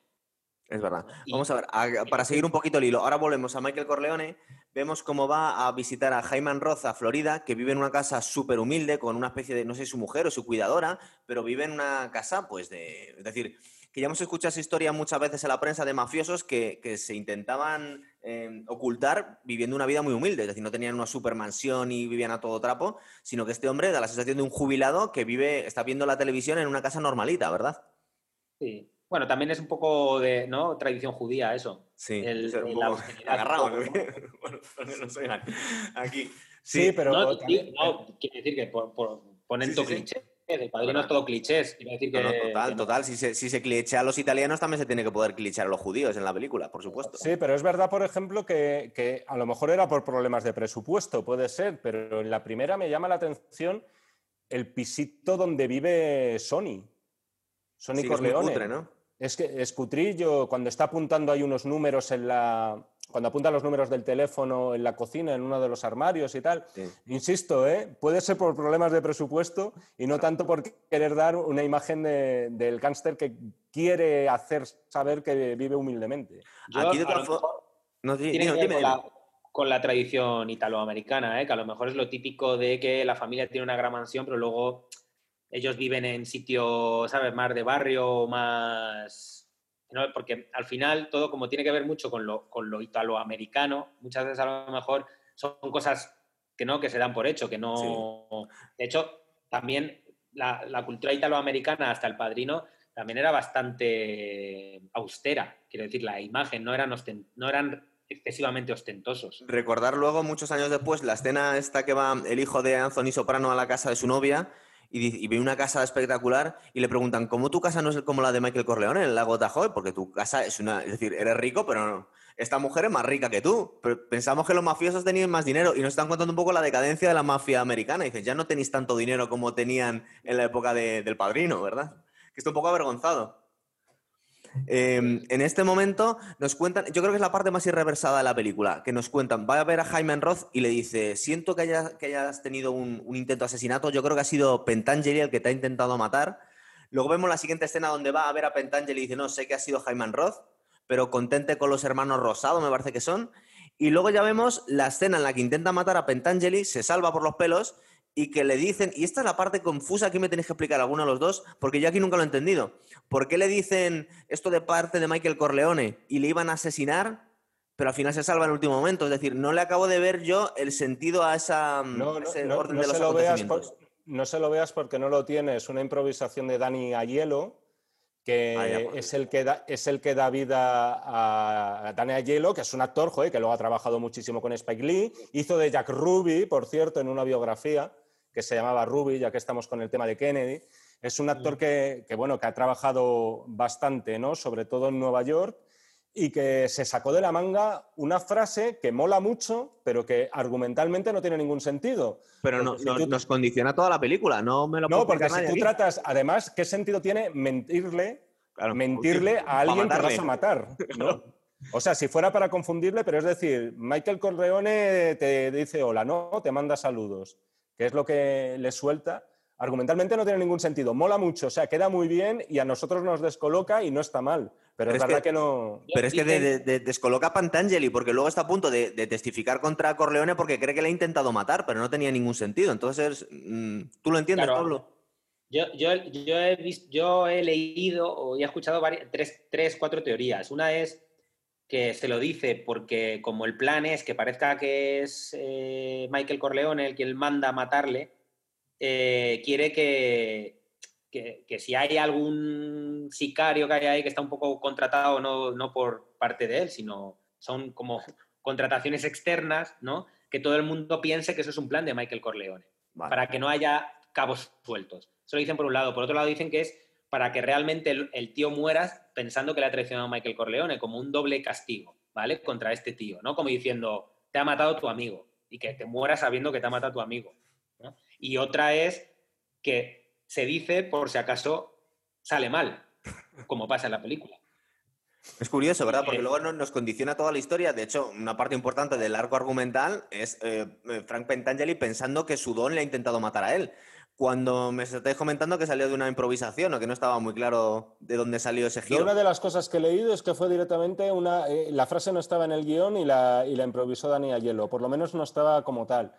Es verdad. Vamos a ver, para seguir un poquito el hilo, ahora volvemos a Michael Corleone, vemos cómo va a visitar a Jaime Roth a Florida, que vive en una casa súper humilde, con una especie de, no sé, su mujer o su cuidadora, pero vive en una casa, pues, de, es decir, que ya hemos escuchado esa historia muchas veces en la prensa de mafiosos que, se intentaban em, ocultar viviendo una vida muy humilde, es decir, no tenían una supermansión y vivían a todo trapo, sino que este hombre da la sensación de un jubilado que vive, está viendo la televisión en una casa normalita, ¿verdad? Sí. Bueno, también es un poco de ¿no? tradición judía eso. Sí, el, agarrado. *laughs* bueno, no soy aquí. Sí, pero... No, quiere decir que por, por ponen cliché el padrino es todo clichés. decir que, total, total. Si se, si clichea a los italianos, también se tiene que poder clichear a los judíos en la película, por supuesto. Sí, pero es verdad, por ejemplo, que, a lo mejor era por problemas de presupuesto, puede ser, pero en la primera me llama la atención el pisito donde vive Sony. Sony Corleone. Es, ¿no? Es que es cutrillo, cuando está apuntando hay unos números en la, cuando apunta los números del teléfono en la cocina, en uno de los armarios y tal. Insisto, ¿eh? puede ser por problemas de presupuesto y no tanto por querer dar una imagen del gángster que quiere hacer saber que vive humildemente. Aquí de no, con, la, tradición italoamericana, ¿eh? que a lo mejor es lo típico de que la familia tiene una gran mansión, pero luego ellos viven en sitios, ¿sabes?, más de barrio, más porque al final todo como tiene que ver mucho con lo, con lo italoamericano, muchas veces a lo mejor son cosas que no, que se dan por hecho, que no... De hecho, también la, la, cultura italoamericana hasta el padrino también era bastante austera, quiero decir, la imagen, no eran, no eran excesivamente ostentosos. Recordar luego, muchos años después, la escena esta que va el hijo de Anthony Soprano a la casa de su novia y, ve una casa espectacular y le preguntan, ¿cómo tu casa no es como la de Michael Corleone en el lago Tahoe? Porque tu casa es una... Es decir, eres rico, pero no, esta mujer es más rica que tú. Pero pensamos que los mafiosos tenían más dinero y nos están contando un poco la decadencia de la mafia americana. Y dicen, ya no tenéis tanto dinero como tenían en la época del padrino, ¿verdad? Que está un poco avergonzado. Em, en este momento nos cuentan, yo creo que es la parte más irreversada de la película, que nos cuentan, va a ver a Jaime Roth y le dice, siento que, que hayas tenido un, intento de asesinato, yo creo que ha sido Pentangeli el que te ha intentado matar. Luego vemos la siguiente escena donde va a ver a Pentangeli y dice, no, sé que ha sido Jaime Roth, pero contente con los hermanos Rosado, me parece que son. Y luego ya vemos la escena en la que intenta matar a Pentangeli, se salva por los pelos y que le dicen, y esta es la parte confusa, aquí me tenéis que explicar alguno de los dos, porque yo aquí nunca lo he entendido. ¿Por qué le dicen esto de parte de Michael Corleone y le iban a asesinar, pero al final se salva en el último momento? Es decir, no le acabo de ver yo el sentido a esa, no, ese orden de los acontecimientos. no se lo veas porque no lo tiene, es una improvisación de Dani Ayelo, que ah, es, el que da, es el que da vida a Dani Ayelo, que es un actor joder, que luego ha trabajado muchísimo con Spike Lee, hizo de Jack Ruby, por cierto, en una biografía que se llamaba Ruby, ya que estamos con el tema de Kennedy. Es un actor que, bueno, que ha trabajado bastante, ¿no? sobre todo en Nueva York, y que se sacó de la manga una frase que mola mucho, pero que argumentalmente no tiene ningún sentido. Pero no, nos condiciona toda la película, no me lo No, porque si tú tratas, además, ¿qué sentido tiene mentirle, mentirle a alguien que vas a matar? *laughs* O sea, si fuera para confundirle, pero es decir, Michael Corleone te dice hola, no, te manda saludos que es lo que le suelta, argumentalmente no tiene ningún sentido. Mola mucho, o sea, queda muy bien y a nosotros nos descoloca y no está mal. Pero, es, verdad que, no. Pero es que descoloca a Pantangeli porque luego está a punto de, testificar contra Corleone porque cree que le ha intentado matar, pero no tenía ningún sentido. Entonces, mm, ¿tú lo entiendes, Pablo? Yo, yo, he yo he leído o he escuchado tres, tres, cuatro teorías. Una es que se lo dice porque como el plan es que parezca que es eh, Michael Corleone el que él manda a matarle, eh, quiere que, que, si hay algún sicario que hay ahí que está un poco contratado no, no por parte de él, sino son como contrataciones externas, ¿no? Que todo el mundo piense que eso es un plan de Michael Corleone, para que no haya cabos sueltos. Eso lo dicen por un lado. Por otro lado dicen que es para que realmente el, tío muera pensando que le ha traicionado a Michael Corleone, como un doble castigo, ¿vale? Contra este tío, ¿no? Como diciendo, te ha matado tu amigo y que te mueras sabiendo que te ha matado tu amigo. Y otra es que se dice por si acaso sale mal, como pasa en la película. Es curioso, ¿verdad? Porque luego nos condiciona toda la historia. De hecho, una parte importante del arco argumental es eh, Frank Pentangeli pensando que su don le ha intentado matar a él cuando me estáis comentando que salió de una improvisación o que no estaba muy claro de dónde salió ese giro. una de las cosas que he leído es que fue directamente una... Eh, la frase no estaba en el guion y la, y la improvisó Dani Ayelo, por lo menos no estaba como tal.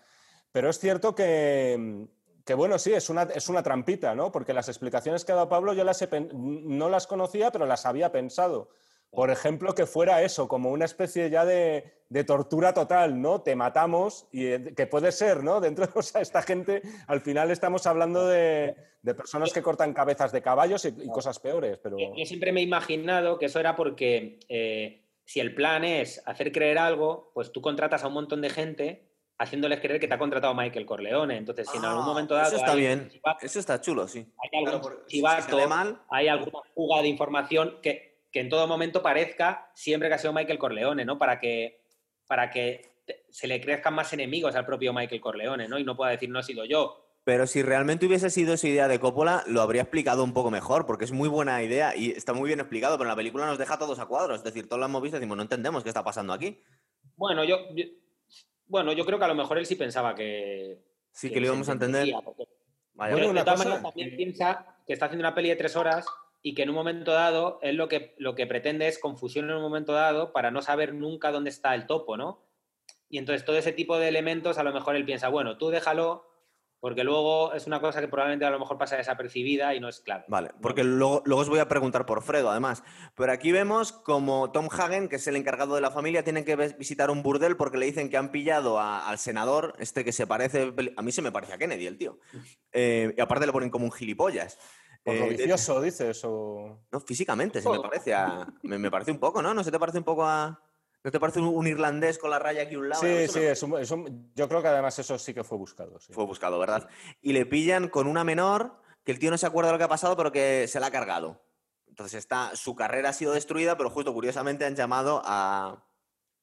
Pero es cierto que, que bueno, sí, es una, es una trampita, ¿no? Porque las explicaciones que ha dado Pablo yo las no las conocía, pero las había pensado. Por ejemplo, que fuera eso, como una especie ya de, tortura total, ¿no? Te matamos y eh, que puede ser, ¿no? *laughs* Dentro de esta gente, al final estamos hablando de, personas que cortan cabezas de caballos y, cosas peores. Pero... Yo siempre me he imaginado que eso era porque eh, si el plan es hacer creer algo, pues tú contratas a un montón de gente haciéndoles creer que te ha contratado Michael Corleone. Entonces, si en algún ah, momento dado... Eso está bien, eso está chulo, sí. Hay algún hay alguna fuga de información que que en todo momento parezca siempre que ha sido Michael Corleone, ¿no? Para que, para que se le crezcan más enemigos al propio Michael Corleone, ¿no? Y no pueda decir no he sido yo. Pero si realmente hubiese sido esa idea de Coppola, lo habría explicado un poco mejor, porque es muy buena idea y está muy bien explicado, pero la película nos deja todos a cuadros. Es decir, todos lo hemos visto y decimos, no entendemos qué está pasando aquí. Bueno, yo, bueno, yo creo que a lo mejor él sí pensaba que. Sí, que, lo íbamos a entender. Vaya, pero de todas maneras también piensa que está haciendo una peli de tres horas y que en un momento dado él lo que, lo que pretende es confusión en un momento dado para no saber nunca dónde está el topo, ¿no? Y entonces todo ese tipo de elementos a lo mejor él piensa, bueno, tú déjalo porque luego es una cosa que probablemente a lo mejor pasa desapercibida y no es claro. Vale, porque luego, luego os voy a preguntar por Fredo, además. Pero aquí vemos como Tom Hagen, que es el encargado de la familia, tiene que visitar un burdel porque le dicen que han pillado al senador, este que se parece, a mí se me parece a Kennedy, el tío. Eh, y aparte le ponen como un gilipollas. Por lo eh, vicioso, dices, o... No, físicamente, sí me parece. me, parece un poco, ¿no? ¿No se te parece un poco a...? ¿No te parece un, irlandés con la raya aquí a un lado? Sí, sí, es yo creo que además eso sí que fue buscado. Fue buscado, ¿verdad? Y le pillan con una menor que el tío no se acuerda de lo que ha pasado, pero que se la ha cargado. Entonces está, su carrera ha sido destruida, pero justo curiosamente han llamado a,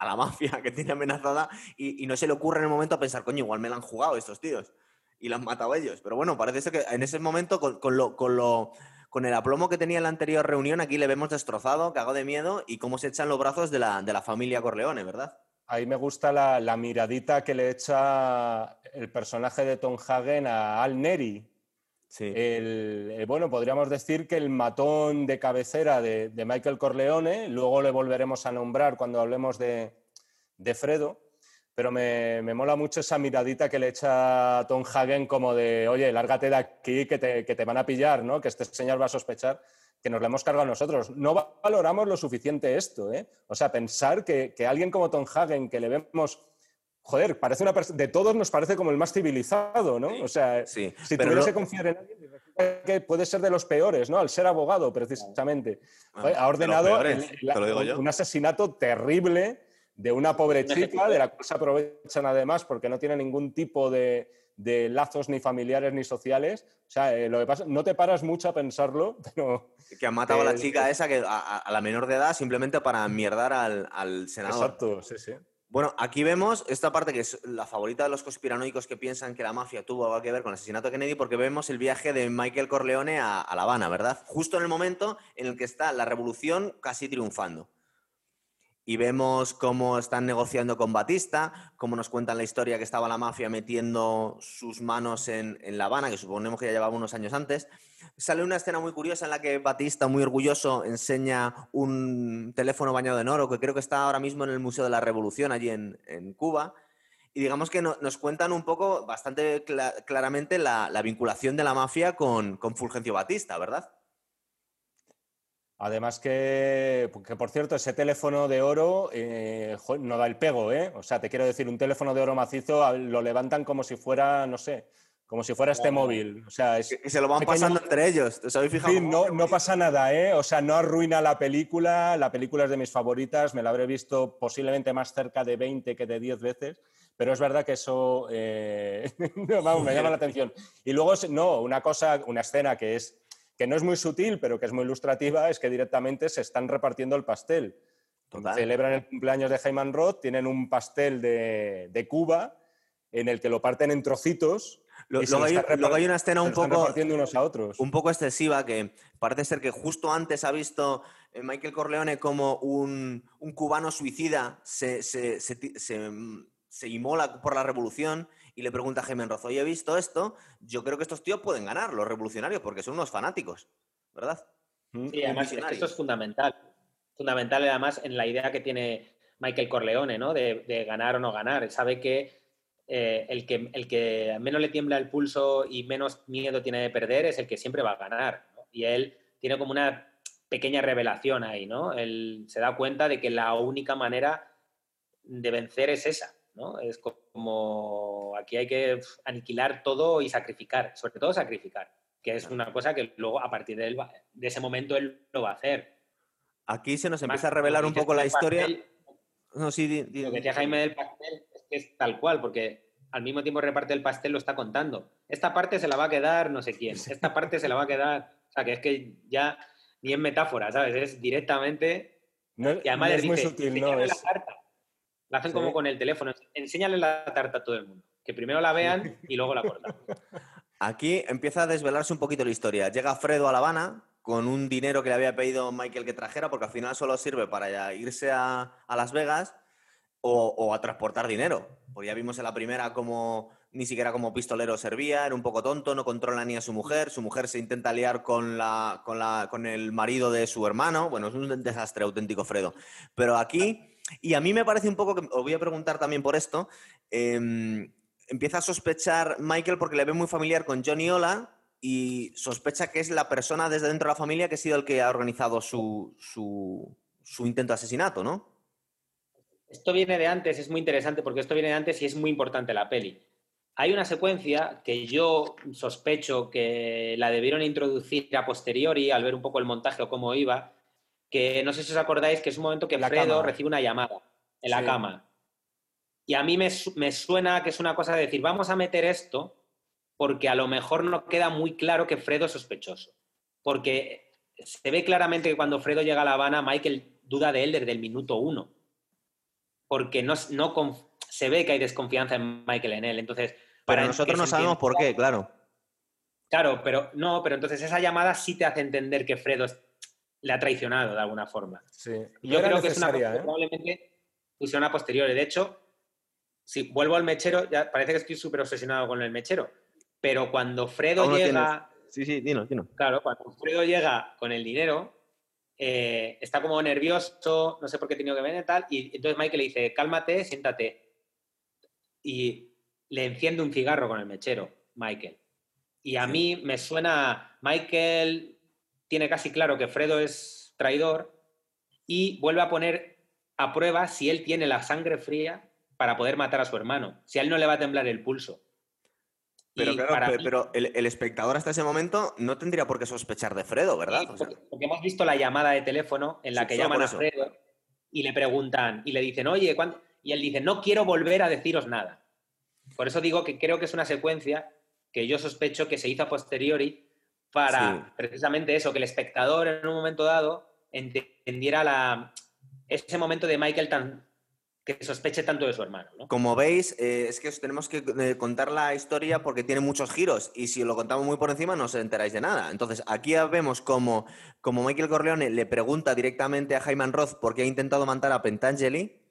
la mafia *laughs* que tiene amenazada y, y, no se le ocurre en el momento a pensar, coño, igual me la han jugado estos tíos y lo han matado ellos. Pero bueno, parece ser que en ese momento, con, lo, con, lo, con el aplomo que tenía en la anterior reunión, aquí le vemos destrozado, cagado de miedo y cómo se echan los brazos de la, de la familia Corleone, ¿verdad? Ahí me gusta la, la, miradita que le echa el personaje de Tom Hagen a Al Neri. Sí. El, eh, bueno, podríamos decir que el matón de cabecera de, de, Michael Corleone, luego le volveremos a nombrar cuando hablemos de, de Fredo, pero me, mola mucho esa miradita que le echa Tom Hagen como de, oye, lárgate de aquí que te, van a pillar, ¿no? Que este señor va a sospechar que nos lo hemos cargado nosotros. No valoramos lo suficiente esto, ¿eh? O sea, pensar que, alguien como Tom Hagen, que le vemos joder, parece una de todos nos parece como el más civilizado, ¿no? O sea, si tuviera que confiar en alguien, que puede ser de los peores, ¿no? Al ser abogado, precisamente. Ha ordenado un asesinato terrible de una pobre chica, de la cual se aprovechan además porque no tiene ningún tipo de, lazos ni familiares ni sociales. O sea, eh, lo que pasa, no te paras mucho a pensarlo, *laughs* pero... Que han matado a la chica esa que a, la menor de edad simplemente para mierdar al, al senador. Exacto, sí, sí. Bueno, aquí vemos esta parte que es la favorita de los conspiranoicos que piensan que la mafia tuvo algo que ver con el asesinato de Kennedy, porque vemos el viaje de Michael Corleone a, a La Habana, ¿verdad? Justo en el momento en el que está la revolución casi triunfando y vemos cómo están negociando con Batista, cómo nos cuentan la historia que estaba la mafia metiendo sus manos en, La Habana, que suponemos que ya llevaba unos años antes. Sale una escena muy curiosa en la que Batista, muy orgulloso, enseña un teléfono bañado en oro, que creo que está ahora mismo en el Museo de la Revolución, allí en, Cuba. Y digamos que nos cuentan un poco, bastante claramente, la, vinculación de la mafia con, con Fulgencio Batista, ¿verdad? Además que, por cierto, ese teléfono de oro eh, no da el pego, ¿eh? O sea, te quiero decir, un teléfono de oro macizo lo levantan como si fuera, no sé, como si fuera este móvil. O sea, es se lo van pasando entre ellos. ¿Os habéis fijado? Sí, no, no pasa nada, ¿eh? O sea, no arruina la película. La película es de mis favoritas. Me la habré visto posiblemente más cerca de 20 que de 10 veces. Pero es verdad que eso eh, *laughs* vamos, me llama la atención. Y luego, no, una cosa, una escena que es que no es muy sutil, pero que es muy ilustrativa, es que directamente se están repartiendo el pastel. Celebran el cumpleaños de Jaime Roth, tienen un pastel de, Cuba en el que lo parten en trocitos. luego, hay, una escena un poco, unos a otros. un poco excesiva que parece ser que justo antes ha visto eh, Michael Corleone como un, cubano suicida se, se, se inmola por la revolución y le pregunta a Jaime Rozo, oye, he visto esto, yo creo que estos tíos pueden ganar, los revolucionarios, porque son unos fanáticos, ¿verdad? Mm, sí, además esto es fundamental. Fundamental además en la idea que tiene Michael Corleone, ¿no? De, ganar o no ganar. Él sabe que, eh, el que el que menos le tiembla el pulso y menos miedo tiene de perder es el que siempre va a ganar. Y él tiene como una pequeña revelación ahí, ¿no? Él se da cuenta de que la única manera de vencer es esa. Es como aquí hay que aniquilar todo y sacrificar, sobre todo sacrificar, que es una cosa que luego a partir de, de ese momento él lo va a hacer. Aquí se nos empieza a revelar un poco la historia. no, sí, Lo que decía Jaime del pastel es que es tal cual, porque al mismo tiempo reparte el pastel lo está contando. Esta parte se la va a quedar no sé quién, esta parte se la va a quedar, o sea, que es que ya ni en metáfora, ¿sabes? Es directamente... No, y además es muy sutil, no es... La hacen como con el teléfono. Enséñale la tarta a todo el mundo. Que primero la vean y luego la cortan. Aquí empieza a desvelarse un poquito la historia. Llega Fredo a La Habana con un dinero que le había pedido Michael que trajera, porque al final solo sirve para irse a, Las Vegas o, a transportar dinero. Porque ya vimos en la primera como ni siquiera como pistolero servía, era un poco tonto, no controla ni a su mujer, su mujer se intenta liar con, la, con, la, con el marido de su hermano, bueno, es un desastre auténtico Fredo. Pero aquí y a mí me parece un poco que, os voy a preguntar también por esto, em, empieza a sospechar Michael porque le ve muy familiar con Johnny Ola y sospecha que es la persona desde dentro de la familia que ha sido el que ha organizado su, intento de asesinato, ¿no? Esto viene de antes, es muy interesante porque esto viene de antes y es muy importante la peli. Hay una secuencia que yo sospecho que la debieron introducir a posteriori al ver un poco el montaje o cómo iba, que no sé si os acordáis que es un momento que Fredo recibe una llamada en la cama. Y a mí me, suena que es una cosa de decir, vamos a meter esto porque a lo mejor no queda muy claro que Fredo es sospechoso. Porque se ve claramente que cuando Fredo llega a La Habana, Michael duda de él desde el minuto uno. Porque no, no se ve que hay desconfianza en Michael en él. Entonces, para nosotros no sabemos por qué, claro. Claro, pero no, pero entonces esa llamada sí te hace entender que Fredo le ha traicionado de alguna forma. Sí. Yo creo que es una cosa ¿eh? probablemente fusión a posteriori. De hecho, si vuelvo al mechero, ya parece que estoy súper obsesionado con el mechero. Pero cuando Fredo llega. Sí, sí, dino, dino. Claro, cuando Fredo llega con el dinero, eh, está como nervioso, no sé por qué ha tenido que venir y tal, y entonces Michael le dice, cálmate, siéntate. y le enciende un cigarro con el mechero, Michael. Y a mí me suena, Michael tiene casi claro que Fredo es traidor y vuelve a poner a prueba si él tiene la sangre fría para poder matar a su hermano, si a él no le va a temblar el pulso. Pero claro, pero, el, espectador hasta ese momento no tendría por qué sospechar de Fredo, ¿verdad? porque, hemos visto la llamada de teléfono en la que llaman a Fredo y le preguntan y le dicen, oye, ¿cuándo? Y él dice, no quiero volver a deciros nada. Por eso digo que creo que es una secuencia que yo sospecho que se hizo a posteriori para precisamente eso, que el espectador en un momento dado entendiera la, ese momento de Michael tan, que sospeche tanto de su hermano. Como veis, eh, es que os tenemos que eh, contar la historia porque tiene muchos giros y si lo contamos muy por encima no os enteráis de nada. Entonces, aquí vemos como, como Michael Corleone le pregunta directamente a Jaime Roth por qué ha intentado matar a Pentangeli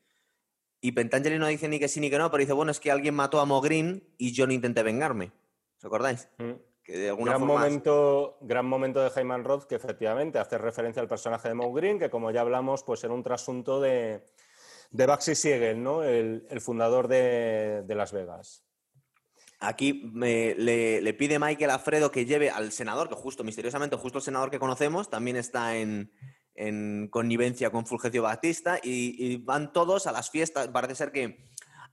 y Pentangeli no dice ni que sí ni que no, pero dice, bueno, es que alguien mató a Mogrin y yo no intenté vengarme. ¿Os acordáis? Mm. Que de alguna gran, momento, gran momento de Jaime Roth que efectivamente hace referencia al personaje de Mogrin, que como ya hablamos, pues era un trasunto de, de Baxi Siegel, ¿no? el, fundador de, Las Vegas. Aquí le, pide Michael a Fredo que lleve al senador, que justo, misteriosamente, justo el senador que conocemos, también está en, en connivencia con Fulgencio Batista y, van todos a las fiestas. Parece ser que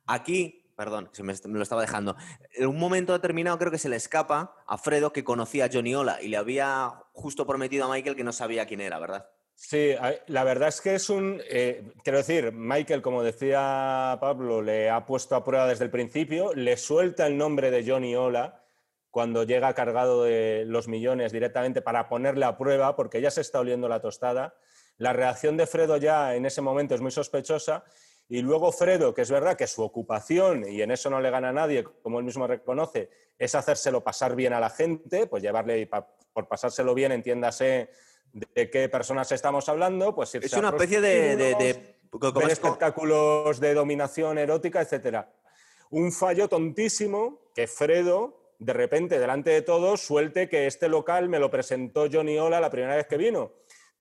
aquí, perdón, se me, lo estaba dejando, en un momento determinado creo que se le escapa a Fredo que conocía a Johnny Ola y le había justo prometido a Michael que no sabía quién era, ¿verdad? Sí, la verdad es que es un, eh, quiero decir, Michael, como decía Pablo, le ha puesto a prueba desde el principio, le suelta el nombre de Johnny Ola cuando llega cargado de los millones directamente para ponerle a prueba, porque ya se está oliendo la tostada. La reacción de Fredo ya en ese momento es muy sospechosa. Y luego Fredo, que es verdad que su ocupación, y en eso no le gana a nadie, como él mismo reconoce, es hacérselo pasar bien a la gente, pues llevarle, por pasárselo bien, entiéndase de qué personas estamos hablando, pues es una especie de, de, espectáculos de dominación erótica, etcétera. Un fallo tontísimo que Fredo de repente, delante de todos, suelte que este local me lo presentó Johnny Ola la primera vez que vino.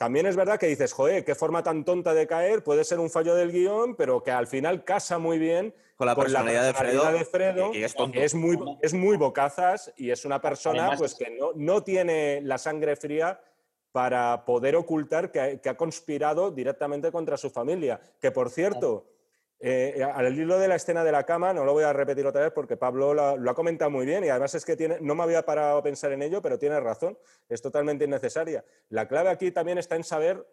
También es verdad que dices, joder, qué forma tan tonta de caer, puede ser un fallo del guion, pero que al final casa muy bien con la personalidad, de Fredo, que, es, muy, es muy bocazas y es una persona pues, que no, no tiene la sangre fría para poder ocultar que que ha, conspirado directamente contra su familia. Que, por cierto, eh, al hilo de la escena de la cama, no lo voy a repetir otra vez porque Pablo lo, ha comentado muy bien y además es que tiene, no me había parado a pensar en ello, pero tiene razón, es totalmente innecesaria. La clave aquí también está en saber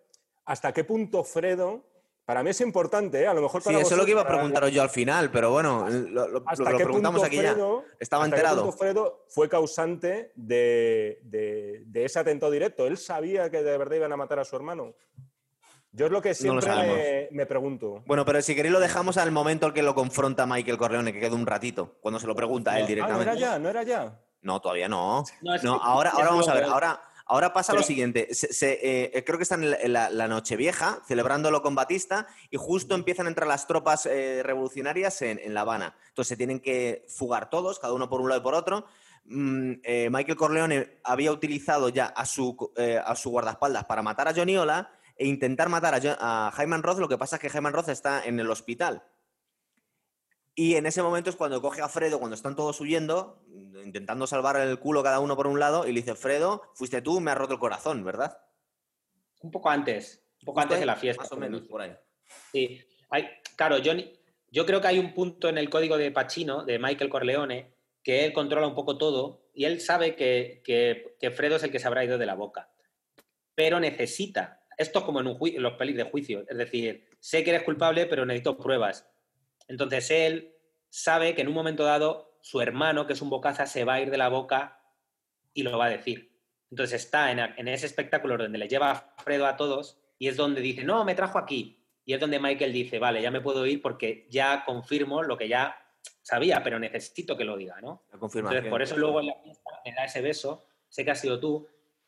hasta qué punto Fredo, para mí es importante, ¿eh? a lo mejor para Sí, eso es lo que iba a preguntaros yo al final, pero bueno, lo, preguntamos aquí ya. Estaba enterado. Qué Fredo fue causante de, de ese atentado directo. Él sabía que de verdad iban a matar a su hermano. Yo es lo que siempre me, pregunto. Bueno, pero si queréis lo dejamos al momento en que lo confronta Michael Corleone, que queda un ratito, cuando se lo pregunta a él directamente. Ah, no era ya, no era ya. No, todavía no. No, ahora, ahora vamos a ver, ahora, ahora pasa lo siguiente. Eh, creo que están en la, noche vieja celebrándolo con Batista, y justo empiezan a entrar las tropas eh, revolucionarias en, La Habana. Entonces se tienen que fugar todos, cada uno por un lado y por otro. Mm, eh, Michael Corleone había utilizado ya a su, a su guardaespaldas para matar a Johnny Ola e intentar matar a, Jaime Roth, lo que pasa es que Jaime Roth está en el hospital. Y en ese momento es cuando coge a Fredo, cuando están todos huyendo, intentando salvar el culo cada uno por un lado, y le dice, Fredo, fuiste tú, me has roto el corazón, ¿verdad? Un poco antes, un poco antes de la fiesta. Más o menos, por ahí. Sí, hay, claro, yo, yo creo que hay un punto en el código de Pacino, de Michael Corleone, que él controla un poco todo y él sabe que, que Fredo es el que se habrá ido de la boca. Pero necesita esto es como en, un los pelis de juicio. Es decir, sé que eres culpable, pero necesito pruebas. Entonces él sabe que en un momento dado su hermano, que es un bocaza, se va a ir de la boca y lo va a decir. Entonces está en, ese espectáculo donde le lleva a Fredo a todos y es donde dice, no, me trajo aquí. Y es donde Michael dice, vale, ya me puedo ir porque ya confirmo lo que ya sabía, pero necesito que lo diga, ¿no? Entonces, por eso luego en la fiesta me da ese beso, sé que has sido tú,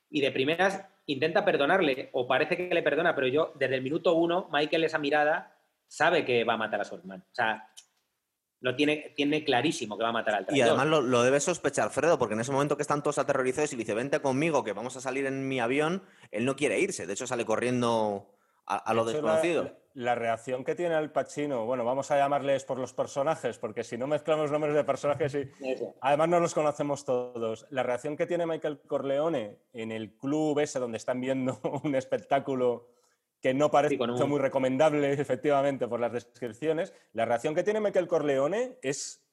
y de primeras intenta perdonarle, o parece que le perdona, pero yo, desde el minuto uno, Michael, esa mirada, sabe que va a matar a su hermano. O sea, lo tiene, tiene clarísimo que va a matar al traidor. Y además lo, debe sospechar Fredo, porque en ese momento que están todos aterrorizados y le dice, vente conmigo, que vamos a salir en mi avión, él no quiere irse. De hecho, sale corriendo a, lo desconocido. La reacción que tiene Al Pacino, bueno, vamos a llamarles por los personajes, porque si no mezclamos nombres de personajes y además no los conocemos todos. La reacción que tiene Michael Corleone en el club ese donde están viendo *laughs* un espectáculo que no parece muy recomendable, *laughs* efectivamente, por las descripciones, la reacción que tiene Michael Corleone es,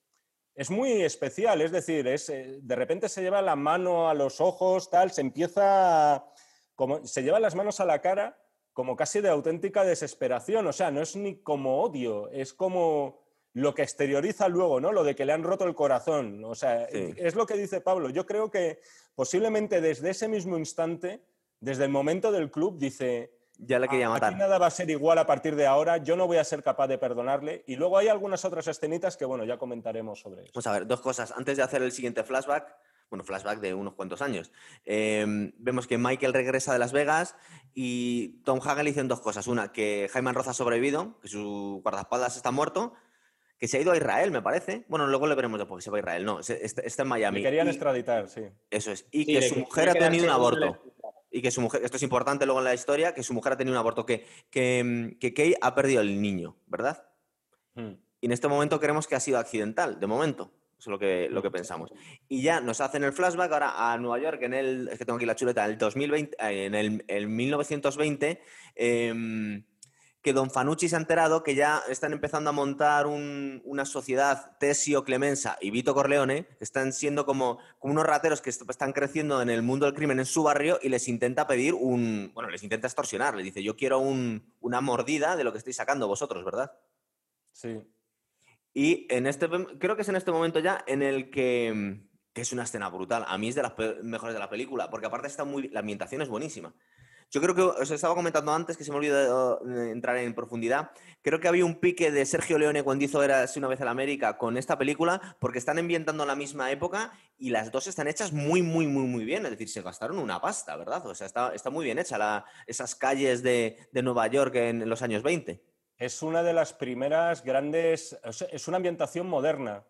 es muy especial, es decir, es, eh, de repente se lleva la mano a los ojos, tal, se empieza, como, se lleva las manos a la cara como casi de auténtica desesperación, o sea, no es ni como odio, es como lo que exterioriza luego, ¿no? Lo de que le han roto el corazón, o sea, es lo que dice Pablo. Yo creo que posiblemente desde ese mismo instante, desde el momento del club, dice, ya le quería matar. Aquí nada va a ser igual a partir de ahora, yo no voy a ser capaz de perdonarle. Y luego hay algunas otras escenitas que, bueno, ya comentaremos sobre eso. Vamos a ver, dos cosas. Antes de hacer el siguiente flashback, bueno, flashback de unos cuantos años. Em, vemos que Michael regresa de Las Vegas y Tom Hagen le dicen dos cosas. Una, que Jaime Roza ha sobrevivido, que su guardaespaldas está muerto, que se ha ido a Israel, me parece. Bueno, luego le veremos después que se va a Israel. No, está, en Miami. Le querían extraditar, sí. Eso es. Y que su mujer ha tenido un aborto. Y que su mujer, esto es importante luego en la historia, que su mujer ha tenido un aborto, que, que, que Kay ha perdido el niño, ¿verdad? Hmm. Y en este momento creemos que ha sido accidental, de momento. Es lo que, lo que pensamos. Y ya nos hacen el flashback ahora a Nueva York en el, es que tengo aquí la chuleta, en el 2020, eh, en el, 1920, em, que Don Fanucci se ha enterado que ya están empezando a montar una sociedad, Tesio Clemenza y Vito Corleone, que están siendo como, unos rateros que están creciendo en el mundo del crimen en su barrio y les intenta pedir un, bueno, les intenta extorsionar, les dice, yo quiero una mordida de lo que estáis sacando vosotros, ¿verdad? Sí. Y en este, creo que es en este momento ya en el que, es una escena brutal. A mí es de las mejores de la película, porque aparte está muy, la ambientación es buenísima. Yo creo que os estaba comentando antes que se me olvidó entrar en profundidad. Creo que había un pique de Sergio Leone cuando hizo Eras una vez en América con esta película, porque están ambientando la misma época y las dos están hechas muy, muy, muy, muy bien. Es decir, se gastaron una pasta, ¿verdad? O sea, está, está muy bien hecha esas calles de, de Nueva York en los años 20 es una de las primeras grandes, es una ambientación moderna,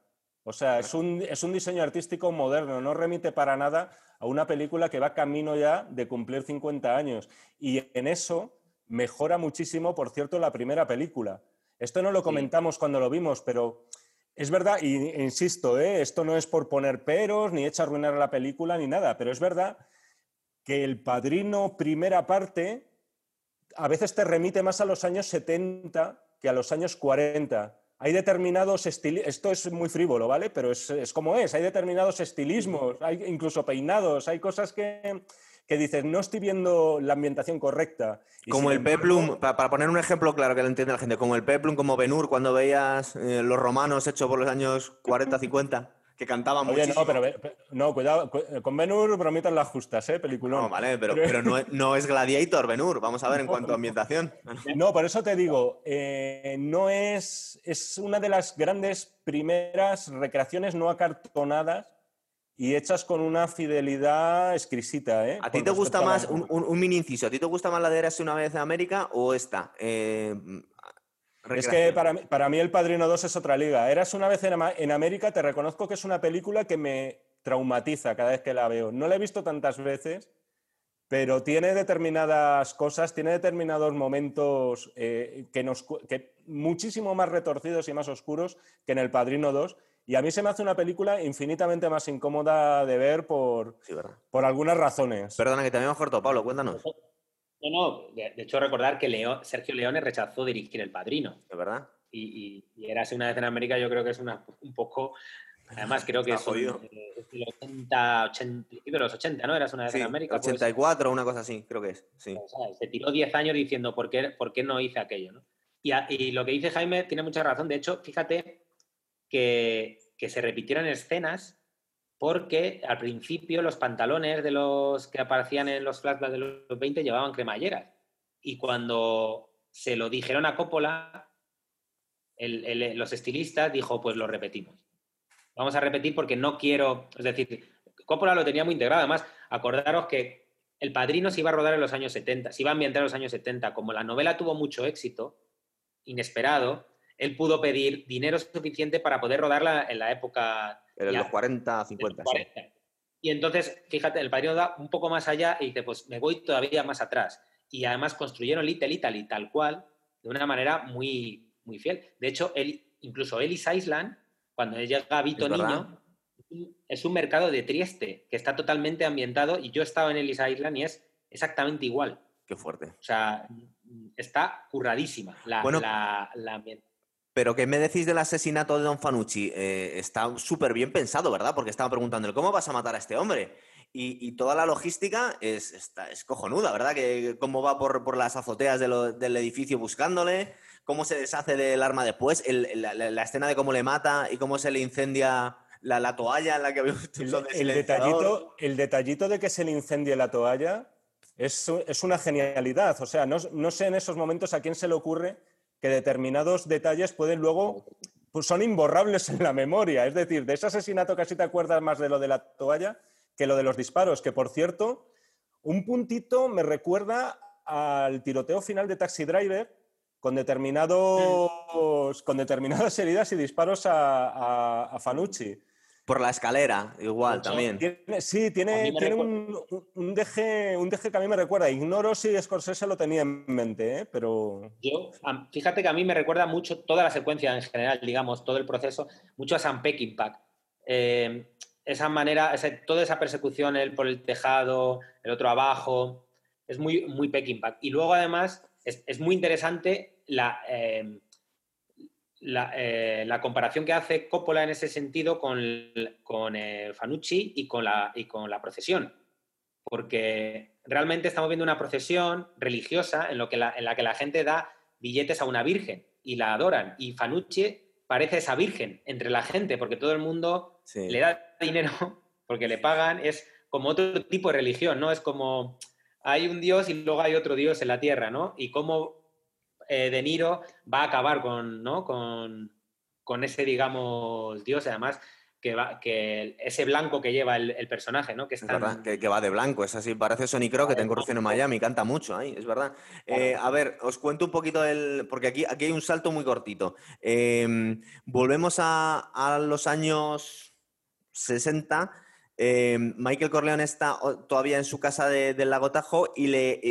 o sea, es un, es un, diseño artístico moderno, no remite para nada a una película que va camino ya de cumplir 50 años. Y en eso mejora muchísimo, por cierto, la primera película. Esto no lo comentamos cuando lo vimos, pero es verdad, y insisto, ¿eh? esto no es por poner peros, ni echar arruinar la película, ni nada, pero es verdad que El Padrino primera parte a veces te remite más a los años 70 que a los años 40. Hay determinados estilismos, esto es muy frívolo, ¿vale? Pero es, como es, hay determinados estilismos, hay incluso peinados, hay cosas que, que dices, no estoy viendo la ambientación correcta. como el peplum, para, poner un ejemplo claro que lo entiende la gente, como el peplum, como Benur, cuando veías eh, los romanos hechos por los años 40, 50 que cantaba Oye, no, pero, no, cuidado, con Benur bromitas las justas, ¿eh? Película. No, vale, pero, *laughs* pero no, no, es Gladiator Benur, vamos a ver en cuanto a ambientación. *laughs* No, por eso te digo, eh, no es, es una de las grandes primeras recreaciones no acartonadas y hechas con una fidelidad exquisita. ¿eh? ¿A ti te gusta más, un, un, mini inciso, ¿a ti te gusta más la de Eras una vez en América o esta? Eh, es que para, mí El Padrino 2 es otra liga. Eras una vez en, América, te reconozco que es una película que me traumatiza cada vez que la veo. No la he visto tantas veces, pero tiene determinadas cosas, tiene determinados momentos eh, que nos, que muchísimo más retorcidos y más oscuros que en El Padrino 2. Y a mí se me hace una película infinitamente más incómoda de ver por, por algunas razones. Perdona, que te habíamos cortado, Pablo, cuéntanos. No, no, de, hecho recordar que Sergio Leone rechazó dirigir El Padrino. ¿De verdad? Y, y, era así una vez en América, yo creo que es una, un poco... Además, creo que es, los 80, 80, de los 80, ¿no? Eras una vez en América. 84, pues, una cosa así, creo que es. Sí. se tiró 10 años diciendo por qué, por qué no hice aquello, ¿no? Y, y, lo que dice Jaime tiene mucha razón. De hecho, fíjate que, que se repitieron escenas porque al principio los pantalones de los que aparecían en los flashbacks de los 20 llevaban cremalleras. Y cuando se lo dijeron a Coppola, los estilistas dijo, pues lo repetimos. Vamos a repetir porque no quiero, es decir, Coppola lo tenía muy integrado. Además, acordaros que El Padrino se iba a rodar en los años 70, se iba a ambientar en los años 70. Como la novela tuvo mucho éxito, inesperado, él pudo pedir dinero suficiente para poder rodarla en la época en los 40, 50. Y entonces, fíjate, el padrino da un poco más allá y dice, pues me voy todavía más atrás. Y además construyeron Little Italy tal cual, de una manera muy, muy fiel. De hecho, él, incluso Ellis Island, cuando llega a Vito Niño, es un mercado de Trieste que está totalmente ambientado y yo he estado en Ellis Island y es exactamente igual. Qué fuerte. O sea, está curradísima la, bueno, la, Pero ¿qué me decís del asesinato de Don Fanucci? Eh, está súper bien pensado, ¿verdad? Porque estaba preguntándole, ¿cómo vas a matar a este hombre? Y, toda la logística es, está, es cojonuda, ¿verdad? Que cómo va por, las azoteas del edificio buscándole, cómo se deshace del arma después, la, escena de cómo le mata y cómo se le incendia la, toalla en la que el, el, detallito, el detallito de que se le incendie la toalla es, una genialidad. O sea, no, sé en esos momentos a quién se le ocurre que determinados detalles pueden luego, pues son imborrables en la memoria. Es decir, de ese asesinato casi te acuerdas más de lo de la toalla que lo de los disparos, que por cierto, un puntito me recuerda al tiroteo final de Taxi Driver con, determinados, con determinadas heridas y disparos a, a, Fanucci. Por la escalera, igual también. sí, tiene, tiene un, un, deje, un deje que a mí me recuerda. Ignoro si Scorsese lo tenía en mente, ¿eh? pero. Yo, fíjate que a mí me recuerda mucho toda la secuencia en general, digamos, todo el proceso, mucho a Sam Peckinpah. Eh, esa manera, toda esa persecución, él por el tejado, el otro abajo, es muy, muy Peckinpah. Y luego, además, es, muy interesante la, eh, eh, la, comparación que hace Coppola en ese sentido con, con eh, Fanucci y con, la, y con la procesión. Porque realmente estamos viendo una procesión religiosa en, lo que en la que la gente da billetes a una virgen y la adoran. Y Fanucci parece esa virgen entre la gente, porque todo el mundo le da dinero porque le pagan, es como otro tipo de religión, ¿no? Es como hay un dios y luego hay otro dios en la tierra, ¿no? Y cómo eh, De Niro va a acabar con, ¿no? con, con ese, digamos, dios, además que, va, que ese blanco que lleva el, personaje, ¿no? Que, es verdad, que, va de blanco, es así, parece Sonny Crow que tengo corrupción en Miami, canta mucho ahí, es verdad. Eh, a ver, os cuento un poquito el, porque aquí, aquí hay un salto muy cortito. Em, volvemos a, los años 60. Em, Michael Corleone está todavía en su casa del Lago Tajo y le,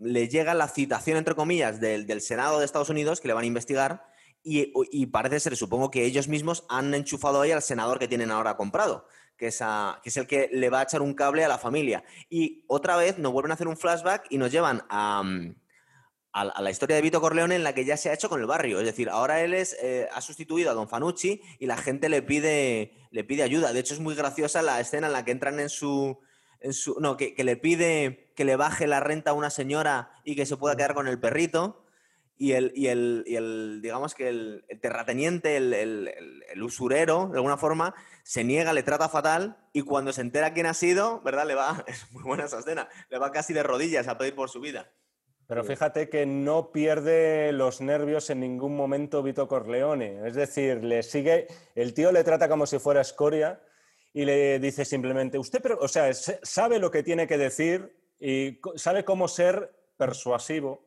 le, llega la citación, entre comillas, del, Senado de Estados Unidos que le van a investigar y, parece ser, supongo que ellos mismos han enchufado ahí al senador que tienen ahora comprado, que es, que es el que le va a echar un cable a la familia. Y otra vez nos vuelven a hacer un flashback y nos llevan a, la historia de Vito Corleone en la que ya se ha hecho con el barrio. Es decir, ahora él es, eh, ha sustituido a Don Fanucci y la gente le pide, le pide ayuda. De hecho, es muy graciosa la escena en la que entran en su... En su no, que, que le pide que le baje la renta a una señora y que se pueda quedar con el perrito y el, y el, y el digamos que el, terrateniente, el, el, usurero, de alguna forma, se niega, le trata fatal y cuando se entera quién ha sido, ¿verdad? Le va, *laughs* es muy buena esa escena, le va casi de rodillas a pedir por su vida. Pero fíjate que no pierde los nervios en ningún momento Vito Corleone. Es decir, le sigue, el tío le trata como si fuera escoria y le dice simplemente, usted, pero, o sea, sabe lo que tiene que decir y sabe cómo ser persuasivo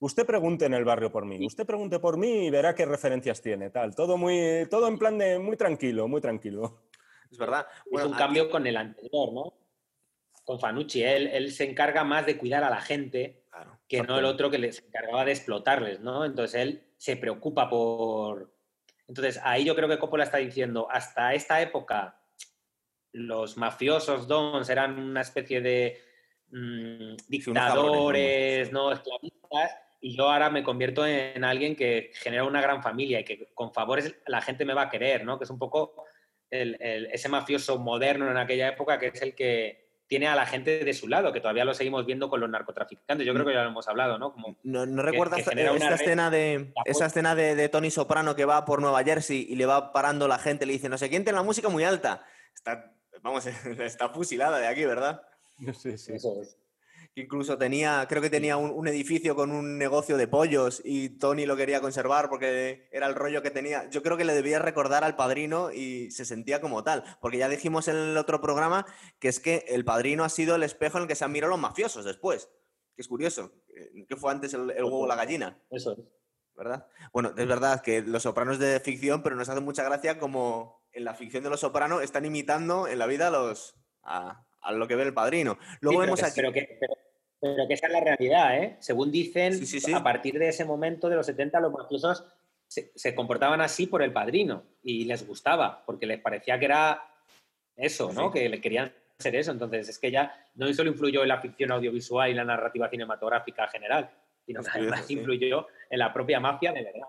Usted pregunte en el barrio por mí, usted pregunte por mí y verá qué referencias tiene, tal. Todo muy, todo en plan de muy tranquilo, muy tranquilo. Es verdad. es un cambio con el anterior, ¿no? Con Fanucci, él, él se encarga más de cuidar a la gente que no el otro que les encargaba de explotarles, ¿no? Entonces él se preocupa por. Entonces ahí yo creo que Coppola está diciendo, hasta esta época los mafiosos dons eran una especie de mm, dictadores, ¿no? Esclavistas y yo ahora me convierto en alguien que genera una gran familia y que con favores la gente me va a querer, ¿no? Que es un poco ese mafioso moderno en aquella época que es el que tiene a la gente de su lado, que todavía lo seguimos viendo con los narcotraficantes. Yo creo que ya lo hemos hablado, ¿no? Como no, recuerdas esta escena, de, esa escena de, Tony Soprano que va por Nueva Jersey y le va parando la gente, le dice, no sé quién tiene la música muy alta. Está, vamos, *laughs* está fusilada de aquí, ¿verdad? Sí, sí. Eso es incluso tenía, creo que tenía un, edificio con un negocio de pollos y Tony lo quería conservar porque era el rollo que tenía. Yo creo que le debía recordar al padrino y se sentía como tal, porque ya dijimos en el otro programa que es que el padrino ha sido el espejo en el que se han mirado los mafiosos después, que es curioso, eh, que fue antes el, el huevo o la gallina. Eso es. ¿Verdad? Bueno, es verdad que Los Sopranos de ficción, pero nos hace mucha gracia como en la ficción de Los Sopranos están imitando en la vida a los, a, lo que ve el padrino. Luego vemos aquí... Pero que, Pero que esa es la realidad, ¿eh? Según dicen, a partir de ese momento de los 70, los mafiosos se, comportaban así por el padrino y les gustaba, porque les parecía que era eso, ¿no? Que le querían ser eso. Entonces, es que ya no solo influyó en la ficción audiovisual y la narrativa cinematográfica general, sino que además influyó en la propia mafia de verdad.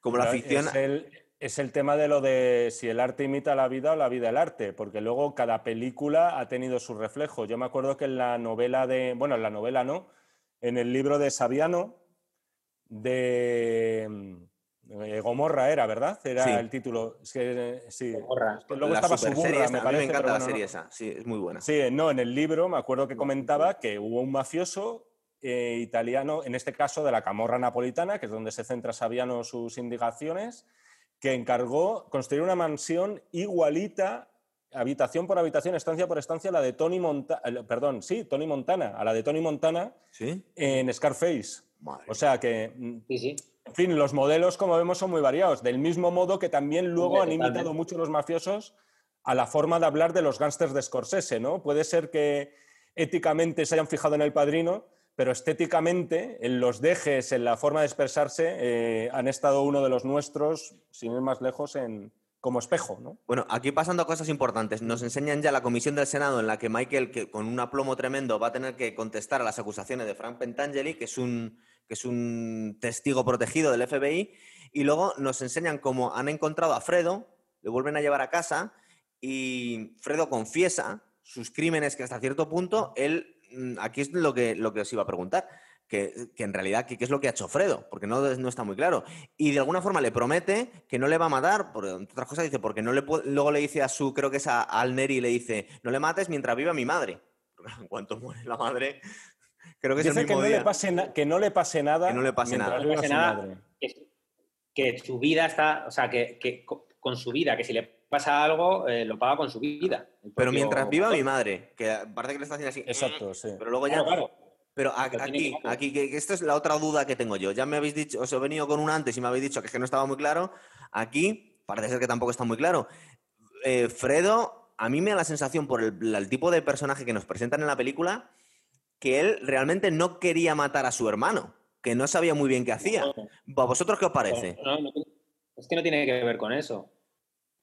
Como la ficción. Es el, tema de lo de si el arte imita la vida o la vida el arte, porque luego cada película ha tenido su reflejo. Yo me acuerdo que en la novela de. Bueno, en la novela no, en el libro de Saviano, de. Eh, Gomorra era, ¿verdad? Era el título. sí. Gomorra. luego estaba su burra, me parece. A mí me encanta la serie esa, sí, es muy buena. Sí, no, en el libro me acuerdo que comentaba que hubo un mafioso eh, italiano, en este caso de la Camorra Napolitana, que es donde se centra Saviano sus indicaciones, que encargó construir una mansión igualita, habitación por habitación, estancia por estancia, a la de Tony Montana, eh, perdón, sí, Tony Montana, a la de Tony Montana en Scarface. O sea que, mm, en fin, los modelos, como vemos, son muy variados. Del mismo modo que también luego han imitado mucho los mafiosos a la forma de hablar de los gángsters de Scorsese, ¿no? Puede ser que éticamente se hayan fijado en el padrino, pero estéticamente, en los dejes, en la forma de expresarse, eh, han estado uno de los nuestros, sin ir más lejos, en, como espejo. ¿no? Bueno, aquí pasando cosas importantes. Nos enseñan ya la comisión del Senado en la que Michael, que con un aplomo tremendo, va a tener que contestar a las acusaciones de Frank Pentangeli, que es un, que es un testigo protegido del FBI. Y luego nos enseñan cómo han encontrado a Fredo, le vuelven a llevar a casa y Fredo confiesa sus crímenes que hasta cierto punto él aquí es lo que, lo que os iba a preguntar. Que, en realidad, ¿qué, es lo que ha hecho Fredo? Porque no, no, está muy claro. Y de alguna forma le promete que no le va a matar, por otras cosas dice, porque no le luego le dice a su, creo que es a Alneri, le dice, no le mates mientras viva mi madre. *laughs* En cuanto muere la madre, *laughs* creo que es el mismo que no, Le pase que no le pase nada. Que no le pase nada. No le pase nada que, su vida está, o sea, que, con su vida, que si le pasa algo, eh, lo paga con su vida. Pero mientras viva mi madre, que parece que le está haciendo así. Exacto, sí. Pero luego ya. Pero aquí, aquí, que, esta es la otra duda que tengo yo. Ya me habéis dicho, os he venido con un antes y me habéis dicho que, es que no estaba muy claro. Aquí parece ser que tampoco está muy claro. Eh, Fredo, a mí me da la sensación por el, tipo de personaje que nos presentan en la película que él realmente no quería matar a su hermano, que no sabía muy bien qué hacía. ¿A vosotros qué os parece? es que no tiene que ver con eso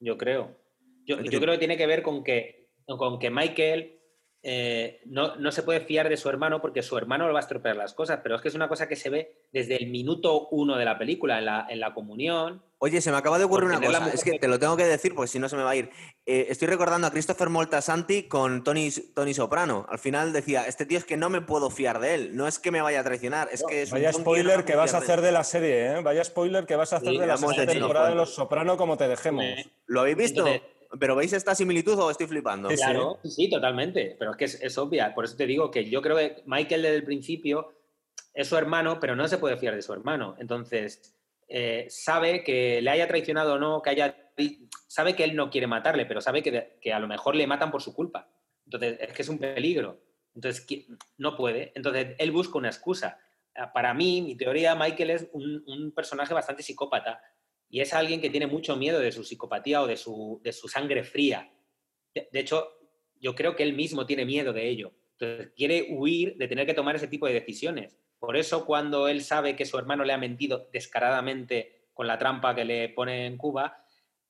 yo creo. Yo, creo que tiene que ver con que, con que Michael eh, no, no, se puede fiar de su hermano porque su hermano le va a estropear las cosas, pero es que es una cosa que se ve desde el minuto uno de la película, en la, en la comunión, Oye, se me acaba de ocurrir una cosa, es que te lo tengo que decir porque si no se me va a ir. Eh, estoy recordando a Christopher Moltasanti con Tony, Tony Soprano. Al final decía, este tío es que no me puedo fiar de él, no es que me vaya a traicionar, es que es Vaya spoiler que vas a hacer de la serie, ¿eh? Vaya spoiler que vas a hacer de la serie temporada de Los Soprano como te dejemos. ¿Lo habéis visto? ¿Pero veis esta similitud o estoy flipando? Sí, claro, sí, totalmente. Pero es que es, obvia. Por eso te digo que yo creo que Michael desde el principio es su hermano, pero no se puede fiar de su hermano. Entonces, eh, sabe que le haya traicionado o no, que haya, sabe que él no quiere matarle, pero sabe que, a lo mejor le matan por su culpa. Entonces, es que es un peligro. Entonces, no puede. Entonces, él busca una excusa. Ah, para mí, mi teoría, Michael es un, personaje bastante psicópata y es alguien que tiene mucho miedo de su psicopatía o de su, de su sangre fría. De, de hecho, yo creo que él mismo tiene miedo de ello. Entonces, quiere huir de tener que tomar ese tipo de decisiones. Por eso cuando él sabe que su hermano le ha mentido descaradamente con la trampa que le pone en Cuba,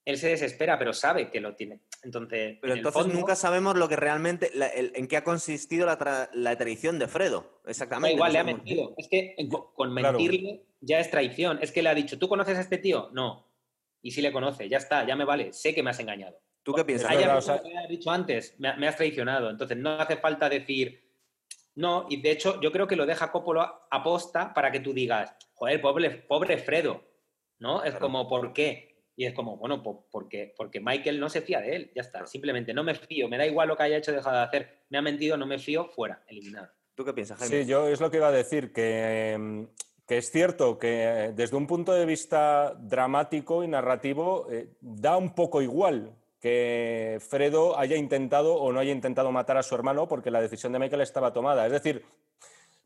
él se desespera, pero sabe que lo tiene. Entonces, pero entonces nunca sabemos lo que realmente, en qué ha consistido la, la, traición de Fredo. Exactamente. igual, le ha mentido. Es que con mentirle ya es traición. Es que le ha dicho, ¿tú conoces a este tío? No. Y sí le conoce, ya está, ya me vale, sé que me has engañado. ¿Tú qué piensas? Hay algo que has dicho antes, me, me has traicionado. Entonces no hace falta decir, no, y de hecho yo creo que lo deja Coppola aposta para que tú digas, joder, pobre, pobre Fredo, ¿no? Es como, ¿por qué? Y es como, bueno, porque, porque Michael no se fía de él, ya está. Simplemente no me fío, me da igual lo que haya hecho, dejado de hacer, me ha mentido, no me fío, fuera, eliminado. ¿Tú qué piensas, Jaime? Sí, yo es lo que iba a decir, que, es cierto que desde un punto de vista dramático y narrativo eh, da un poco igual que Fredo haya intentado o no haya intentado matar a su hermano porque la decisión de Michael estaba tomada. Es decir,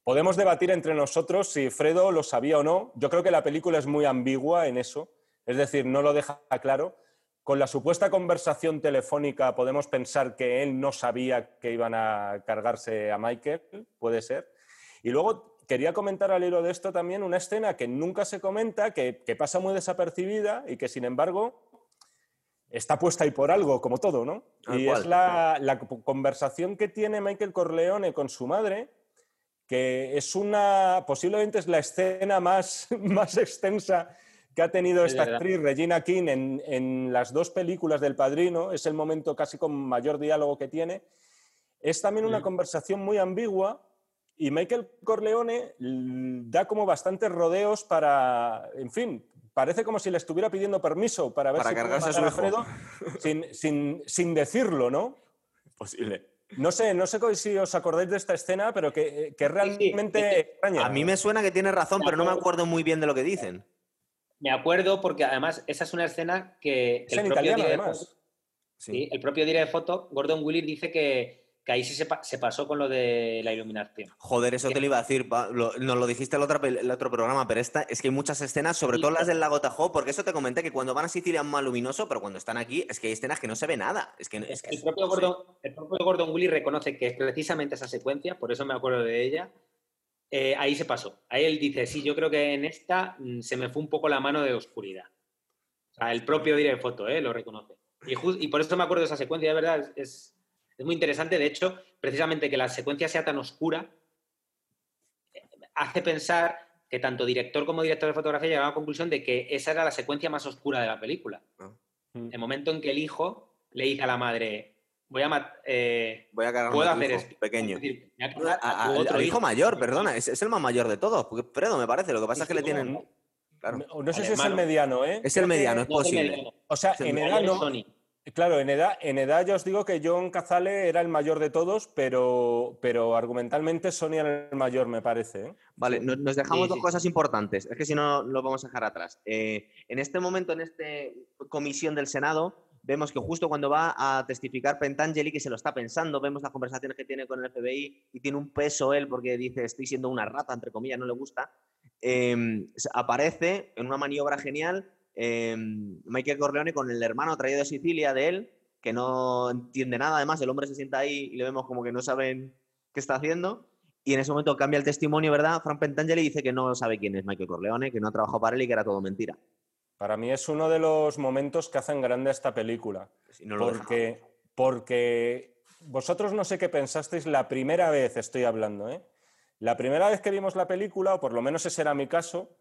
podemos debatir entre nosotros si Fredo lo sabía o no. Yo creo que la película es muy ambigua en eso, es decir, no lo deja claro. Con la supuesta conversación telefónica podemos pensar que él no sabía que iban a cargarse a Michael, puede ser. Y luego quería comentar al hilo de esto también una escena que nunca se comenta, que, pasa muy desapercibida y que sin embargo está puesta ahí por algo, como todo, ¿no? y es la, la, conversación que tiene Michael Corleone con su madre, que es una, posiblemente es la escena más, *laughs* más extensa que ha tenido esta actriz, Regina King, en, en, las dos películas del Padrino, es el momento casi con mayor diálogo que tiene. Es también una mm. conversación muy ambigua y Michael Corleone da como bastantes rodeos para, en fin, parece como si le estuviera pidiendo permiso para ver para si cargarse a su Alfredo *laughs* sin, sin, sin decirlo, ¿no? Posible. No sé, no sé si os acordáis de esta escena, pero que, que realmente extraña. A mí me suena que tiene razón, pero no me acuerdo muy bien de lo que dicen. Me acuerdo porque además esa es una escena que, el, propio además. sí. el propio de foto, Gordon Willis dice que, ahí sí se, pasó con lo de la iluminación. Joder, eso te lo iba a decir, nos lo dijiste el otro, el otro programa, pero esta es que hay muchas escenas, sobre todo las del lago Tahoe, porque eso te comenté que cuando van a Sicilia es más luminoso, pero cuando están aquí es que hay escenas que no se ve nada. Es que, el, propio Gordon, el propio Gordon Willis reconoce que es precisamente esa secuencia, por eso me acuerdo de ella, eh, ahí se pasó. Ahí él dice, sí, yo creo que en esta mm, se me fue un poco la mano de oscuridad. O sea, el propio de foto, ¿eh? lo reconoce. Y, por eso me acuerdo de esa secuencia, de verdad, es, muy interesante. De hecho, precisamente que la secuencia sea tan oscura hace pensar que tanto director como director de fotografía llegaron a la conclusión de que esa era la secuencia más oscura de la película. Ah. El momento en que el hijo le dice a la madre, voy a, eh, voy a puedo hacer esto pequeño. al hijo mayor, perdona, es, el más mayor de todos, porque Fredo me parece, lo que pasa es, que le tienen... No sé si es el mediano, ¿eh? Es el mediano, es posible. O sea, en edad no... Claro, en edad, en edad yo os digo que John Cazale era el mayor de todos, pero, pero argumentalmente Sony era el mayor, me parece. ¿eh? Vale, nos, dejamos dos cosas importantes, es que si no lo vamos a dejar atrás. Eh, en este momento, en esta comisión del Senado, vemos que justo cuando va a testificar Pentangeli, que se lo está pensando, vemos las conversaciones que tiene con el FBI y tiene un peso él porque dice estoy siendo una rata, entre comillas, no le gusta, em, aparece en una maniobra genial em, Michael Corleone con el hermano traído de Sicilia de él, que no entiende nada, además el hombre se sienta ahí y le vemos como que no saben qué está haciendo. Y en ese momento cambia el testimonio, ¿verdad? Frank Pentangeli dice que no sabe quién es Michael Corleone, que no ha trabajado para él y que era todo mentira. Para mí es uno de los momentos que hacen grande esta película. porque, porque vosotros no sé qué pensasteis la primera vez, estoy hablando, ¿eh? La primera vez que vimos la película, o por lo menos ese era mi caso,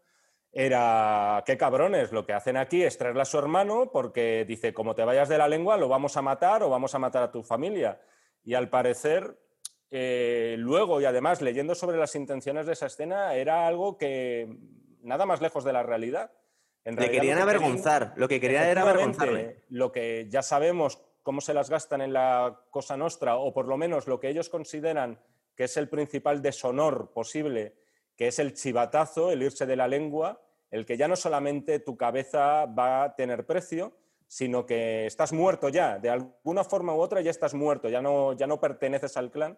era, qué cabrones, lo que hacen aquí es traerle a su hermano porque dice, como te vayas de la lengua, lo vamos a matar o vamos a matar a tu familia. Y al parecer, eh, luego y además leyendo sobre las intenciones de esa escena, era algo que nada más lejos de la realidad. Le querían avergonzar, lo que querían era avergonzarle. Lo que ya sabemos cómo se las gastan en la Cosa Nostra, o por lo menos lo que ellos consideran que es el principal deshonor posible, que es el chivatazo, el irse de la lengua, el que ya no solamente tu cabeza va a tener precio, sino que estás muerto ya, de alguna forma u otra ya estás muerto, ya no, ya no perteneces al clan.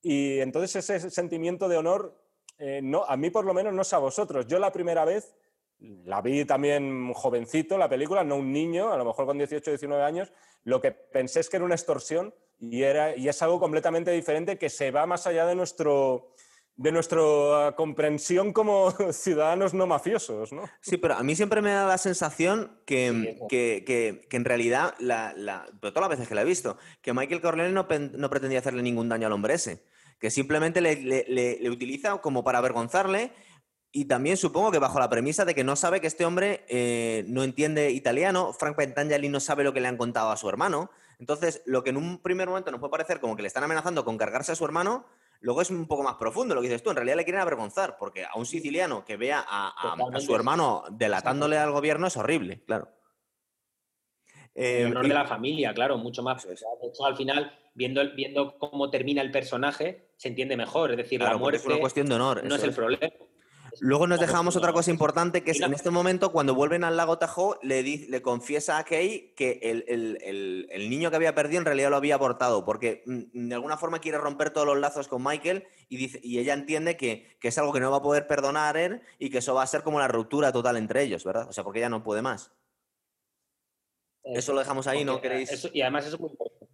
Y entonces ese sentimiento de honor, eh, no, a mí por lo menos no es a vosotros. Yo la primera vez la vi también jovencito, la película, no un niño, a lo mejor con 18 o 19 años, lo que pensé es que era una extorsión y, era, y es algo completamente diferente que se va más allá de, nuestro, de nuestra comprensión como *laughs* ciudadanos no mafiosos. ¿no? Sí, pero a mí siempre me da la sensación que, que, en realidad, la, la, pero todas las veces que la he visto, que Michael Corleone no, no pretendía hacerle ningún daño al hombre ese, que simplemente le, le, le utiliza como para avergonzarle y también supongo que bajo la premisa de que no sabe que este hombre eh, no entiende italiano, Frank Pentangeli no sabe lo que le han contado a su hermano. Entonces, lo que en un primer momento nos puede parecer como que le están amenazando con cargarse a su hermano, luego es un poco más profundo lo que dices tú. En realidad le quieren avergonzar, porque a un siciliano que vea a, su hermano delatándole al gobierno es horrible, claro. el honor de la familia, claro, mucho más. de hecho, al final, viendo, viendo cómo termina el personaje, se entiende mejor. Es decir, la muerte es una cuestión de honor. No es el problema. Luego nos dejamos otra cosa importante, que es en este momento, cuando vuelven al lago Tahoe, le, le confiesa a Kay que el, niño que había perdido en realidad lo había abortado, porque mm, de alguna forma quiere romper todos los lazos con Michael y, dice, y ella entiende que, es algo que no va a poder perdonar él y que eso va a ser como la ruptura total entre ellos, ¿verdad? O sea, porque ella no puede más. Eso lo dejamos ahí, ¿no queréis? y además es muy importante.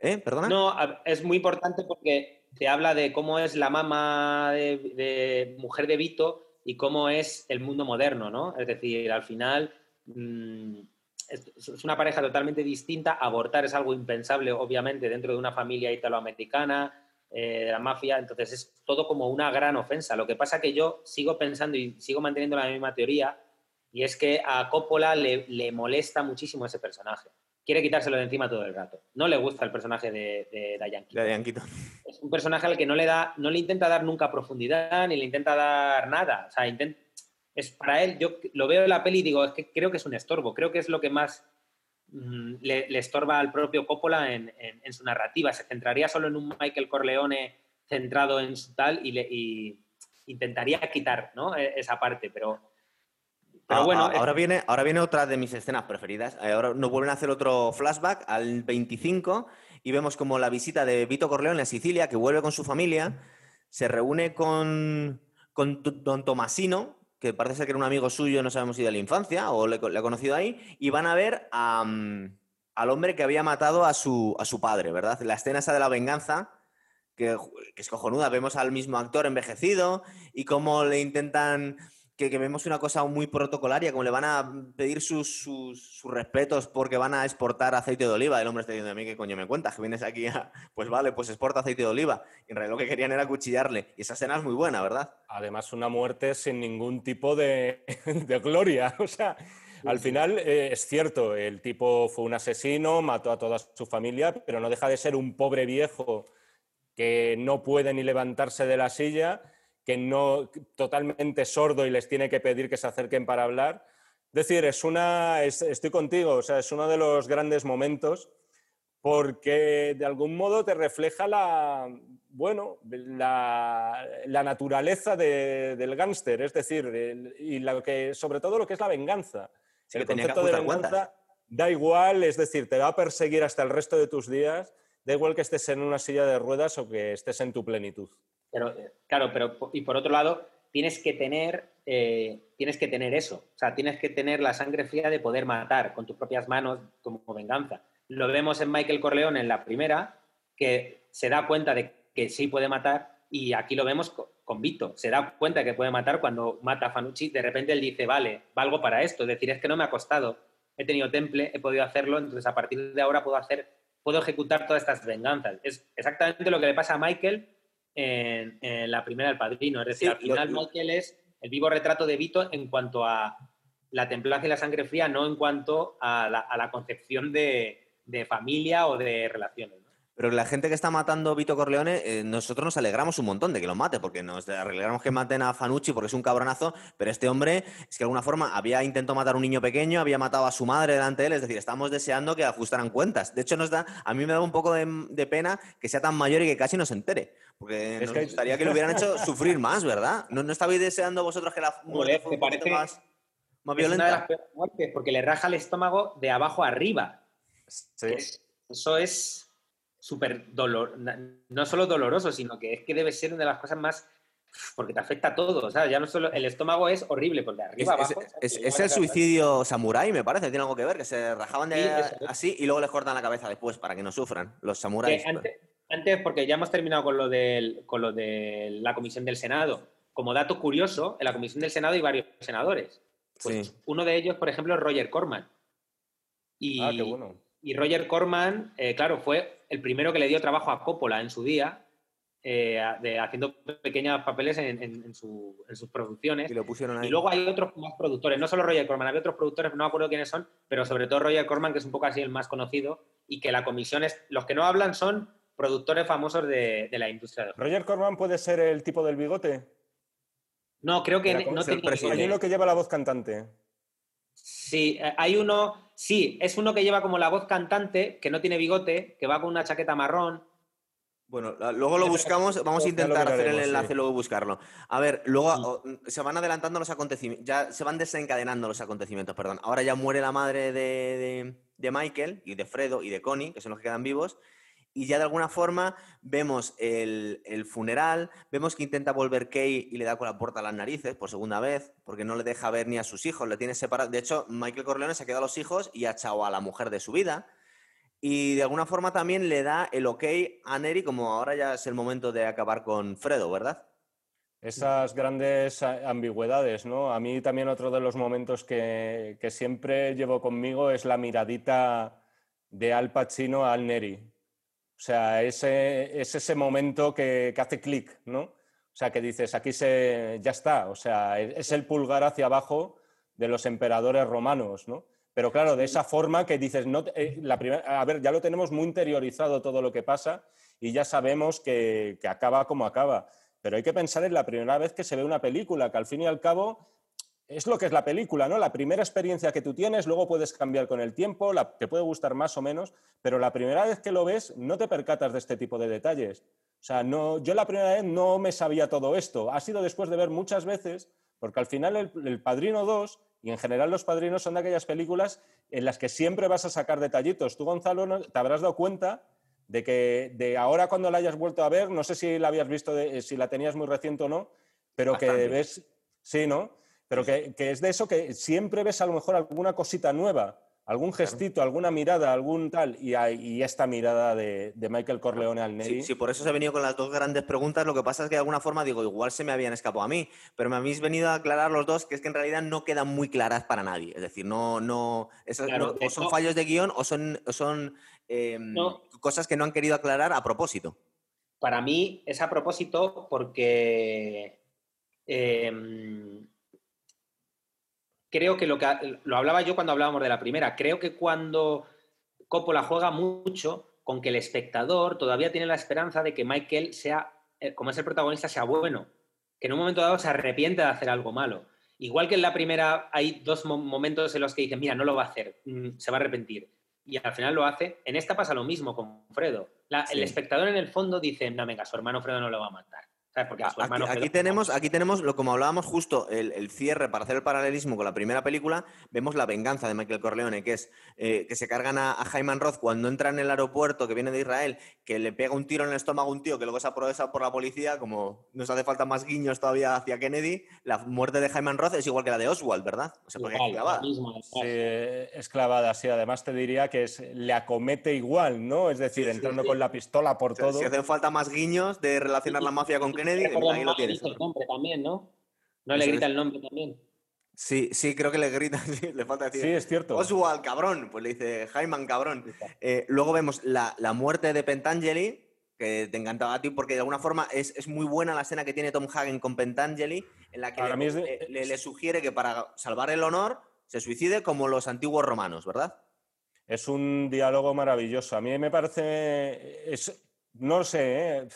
¿Eh? ¿Perdona? No, es muy importante porque te habla de cómo es la mamá de, mujer de Vito y cómo es el mundo moderno, ¿no? Es decir, al final mm, es, una pareja totalmente distinta. Abortar es algo impensable, obviamente, dentro de una familia italoamericana, eh, de la mafia. Entonces es todo como una gran ofensa. Lo que pasa que yo sigo pensando y sigo manteniendo la misma teoría y es que a Coppola le, le molesta muchísimo ese personaje quiere quitárselo de encima todo el rato. No le gusta el personaje de, de Diane Keaton. Es un personaje al que no le da, no le intenta dar nunca profundidad, ni le intenta dar nada. O sea, es para él, yo lo veo en la peli y digo, es que creo que es un estorbo, creo que es lo que más mm, le, estorba al propio Coppola en, su narrativa. Se centraría solo en un Michael Corleone centrado en su tal y, le, y intentaría quitar ¿no? E, esa parte, pero Ah, bueno, ah, ahora, viene, ahora viene otra de mis escenas preferidas. Eh, ahora nos vuelven a hacer otro flashback al 25 y vemos como la visita de Vito Corleone a Sicilia, que vuelve con su familia, se reúne con, con don Tomasino, que parece ser que era un amigo suyo, no sabemos si de la infancia o le, ha conocido ahí, y van a ver mm, al hombre que había matado a su, a su padre, ¿verdad? La escena esa de la venganza, que, que es cojonuda, vemos al mismo actor envejecido y cómo le intentan que, vemos una cosa muy protocolaria, como le van a pedir sus, sus, respetos porque van a exportar aceite de oliva. El hombre está diciendo a mí, ¿qué coño me cuentas? Que vienes aquí a... *laughs* Pues vale, pues exporta aceite de oliva. en realidad lo que querían era cuchillarle. Y esa escena es muy buena, ¿verdad? Además, una muerte sin ningún tipo de, *laughs* de gloria. *laughs* O sea, al final eh, es cierto, el tipo fue un asesino, mató a toda su familia, pero no deja de ser un pobre viejo que no puede ni levantarse de la silla que no totalmente sordo y les tiene que pedir que se acerquen para hablar. Es decir, es una, estoy contigo, o sea, es uno de los grandes momentos porque de algún modo te refleja la, bueno, la, naturaleza del gángster, es decir, y lo que, sobre todo lo que es la venganza. el concepto de venganza da igual, es decir, te va a perseguir hasta el resto de tus días, da igual que estés en una silla de ruedas o que estés en tu plenitud. Pero, claro, pero y por otro lado, tienes que tener, eh, tienes que tener eso. O sea, tienes que tener la sangre fría de poder matar con tus propias manos como venganza. Lo vemos en Michael Corleone en la primera, que se da cuenta de que sí puede matar, y aquí lo vemos con, Vito. Se da cuenta de que puede matar cuando mata a Fanucci. De repente él dice, vale, valgo para esto. Es decir, es que no me ha costado. He tenido temple, he podido hacerlo, entonces a partir de ahora puedo hacer, puedo ejecutar todas estas venganzas. Es exactamente lo que le pasa a Michael en, la primera del Padrino. Es decir, al final Michael es el vivo retrato de Vito en cuanto a la templaza y la sangre fría, no en cuanto a la, concepción de, de, familia o de relaciones. Pero la gente que está matando a Vito Corleone, eh, nosotros nos alegramos un montón de que lo mate, porque nos alegramos que maten a Fanucci porque es un cabronazo, pero este hombre es que de alguna forma había intentado matar a un niño pequeño, había matado a su madre delante de él, es decir, estamos deseando que ajustaran cuentas. De hecho, nos da, a mí me da un poco de, pena que sea tan mayor y que casi no se entere, porque nos gustaría que lo hubieran hecho *laughs* sufrir más, ¿verdad? ¿No, no estabais deseando vosotros que la muerte fuera un poquito más, más violenta? muertes porque le raja el estómago de abajo arriba. Sí. eso es súper dolor, no solo doloroso, sino que es que debe ser una de las cosas más porque te afecta a todo, sea, Ya no solo el estómago es horrible, porque arriba abajo. Es, el suicidio samurái, me parece, tiene algo que ver, que se rajaban de así y luego les cortan la cabeza después para que no sufran los samuráis. Antes, porque ya hemos terminado con lo, del, con lo de la comisión del Senado. Como dato curioso, en la comisión del Senado hay varios senadores. Pues uno de ellos, por ejemplo, es Roger Corman. Y, ah, qué bueno. Y Roger Corman, eh, claro, fue el primero que le dio trabajo a Coppola en su día, eh, de, haciendo pequeños papeles en, sus producciones. Y lo pusieron ahí. Y luego hay otros más productores, no solo Roger Corman, había otros productores, no me acuerdo quiénes son, pero sobre todo Roger Corman, que es un poco así el más conocido, y que la comisión es. Los que no hablan son productores famosos de, la industria. ¿Roger Corman puede ser el tipo del bigote? No, creo que no tiene. Hay uno que lleva la voz cantante. Sí, eh, hay uno, sí, es uno que lleva como la voz cantante, que no tiene bigote, que va con una chaqueta marrón. Bueno, luego lo buscamos, vamos a intentar hacer el enlace, luego buscarlo. A ver, luego se van adelantando los acontecimientos, ya se van desencadenando los acontecimientos, perdón. Ahora ya muere la madre de, de Michael y de Fredo y de Connie, que son los que quedan vivos, y ya de alguna forma vemos el, funeral, vemos que intenta volver Kay y le da con la puerta a las narices por segunda vez, porque no le deja ver ni a sus hijos, le tiene separado. De hecho, Michael Corleone se ha quedado a los hijos y ha echado a la mujer de su vida. y de alguna forma también le da el ok a Neri como ahora ya es el momento de acabar con Fredo, ¿verdad? Esas grandes ambigüedades, ¿no? A mí también otro de los momentos que, siempre llevo conmigo es la miradita de Al Pacino al Neri. O sea, ese, es ese momento que, que hace clic, ¿no? O sea, que dices, aquí se, ya está. O sea, es el pulgar hacia abajo de los emperadores romanos, ¿no? Pero claro, de esa forma que dices, no, eh, la primera, a ver, ya lo tenemos muy interiorizado todo lo que pasa y ya sabemos que, acaba como acaba. Pero hay que pensar en la primera vez que se ve una película, que al fin y al cabo es lo que es la película, ¿no? La primera experiencia que tú tienes, luego puedes cambiar con el tiempo, la, te puede gustar más o menos, pero la primera vez que lo ves no te percatas de este tipo de detalles. O sea, no, yo la primera vez no me sabía todo esto. Ha sido después de ver muchas veces, porque al final el, el Padrino 2 y en general los padrinos son de aquellas películas en las que siempre vas a sacar detallitos. Tú, Gonzalo, te habrás dado cuenta de que de ahora cuando la hayas vuelto a ver, no sé si la habías visto, si la tenías muy reciente o no, pero que ves, sí, ¿no? Pero que, que, es de eso que siempre ves a lo mejor alguna cosita nueva algún gestito, alguna mirada, algún tal, y, esta mirada de, Michael Corleone al Neri. Sí, por eso se ha venido con las dos grandes preguntas. Lo que pasa es que de alguna forma digo, igual se me habían escapado a mí, pero me habéis venido a aclarar los dos que es que en realidad no quedan muy claras para nadie. Es decir, no, no, o son fallos de guion o son, son em, cosas que no han querido aclarar a propósito. Para mí es a propósito porque em, creo que lo que lo hablaba yo cuando hablábamos de la primera, creo que cuando Coppola juega mucho con que el espectador todavía tiene la esperanza de que Michael sea, eh, como es el protagonista, sea bueno, que en un momento dado se arrepiente de hacer algo malo. Igual que en la primera hay dos momentos en los que dicen, mira, no lo va a hacer, mm, se va a arrepentir. Y al final lo hace. En esta pasa lo mismo con Fredo. El espectador en el fondo dice, no, venga, su hermano Fredo no lo va a matar aquí, tenemos, aquí tenemos, lo como hablábamos justo, el, cierre para hacer el paralelismo con la primera película, vemos la venganza de Michael Corleone, que es eh, que se cargan a, Jaime Roth cuando entra en el aeropuerto que viene de Israel, que le pega un tiro en el estómago a un tío que luego se aprovecha por la policía, como nos hace falta más guiños todavía hacia Kennedy, la muerte de Jaime Roth es igual que la de Oswald, ¿verdad? O sea, porque es clavada. es clavada, sí. Además te diría que es, le acomete igual, ¿no? Es decir, entrando con la pistola por todo. Si hacen falta más guiños de relacionar la mafia con Kennedy ahí lo tienes. el nombre también, ¿no? No le grita el nombre también. Sí, sí, creo que le grita, *laughs* le falta decir. Sí, es cierto. Oswald, cabrón, pues le dice Jaiman, cabrón. Eh, luego vemos la, la, muerte de Pentangeli, que te encantaba a ti porque de alguna forma es, es, muy buena la escena que tiene Tom Hagen con Pentangeli, en la que le, le, sugiere que para salvar el honor se suicide como los antiguos romanos, ¿verdad? Es un diálogo maravilloso. A mí me parece, es, no sé, ¿eh?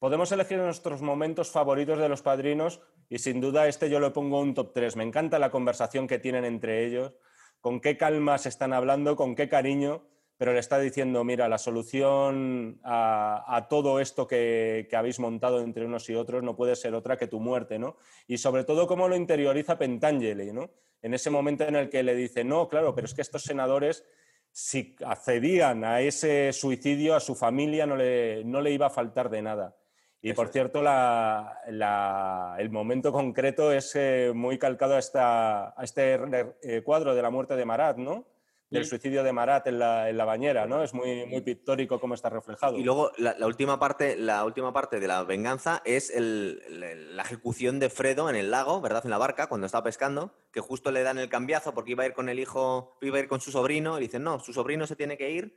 Podemos elegir nuestros momentos favoritos de los padrinos y sin duda este yo lo pongo un top 3. Me encanta la conversación que tienen entre ellos, con qué calma se están hablando, con qué cariño, pero le está diciendo, mira, la solución a, todo esto que, habéis montado entre unos y otros no puede ser otra que tu muerte, ¿no? Y sobre todo cómo lo interioriza Pentangeli, ¿no? En ese momento en el que le dice, no, claro, pero es que estos senadores si accedían a ese suicidio, a su familia no le, no le iba a faltar de nada. Y por cierto, el momento concreto es eh, muy calcado a, esta, a este eh, cuadro de la muerte de Marat, ¿no? Del suicidio de Marat en la, bañera, ¿no? Es muy, muy pictórico cómo está reflejado. Y luego la, última, parte, la última parte de la venganza es la ejecución de Fredo en el lago, ¿verdad? En la barca, cuando estaba pescando, que justo le dan el cambiazo porque iba a ir con el hijo, iba a ir con su sobrino, y dicen, no, su sobrino se tiene que ir,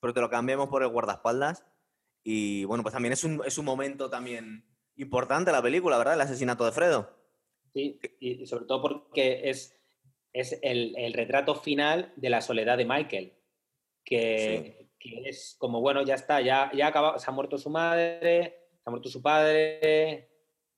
pero te lo cambiamos por el guardaespaldas y bueno, pues también es un, es un momento también importante la película, ¿verdad? El asesinato de Fredo. Sí, y sobre todo porque es, es el, el retrato final de la soledad de Michael, que, que, es como, bueno, ya está, ya, ya acabado, se ha muerto su madre, se ha muerto su padre,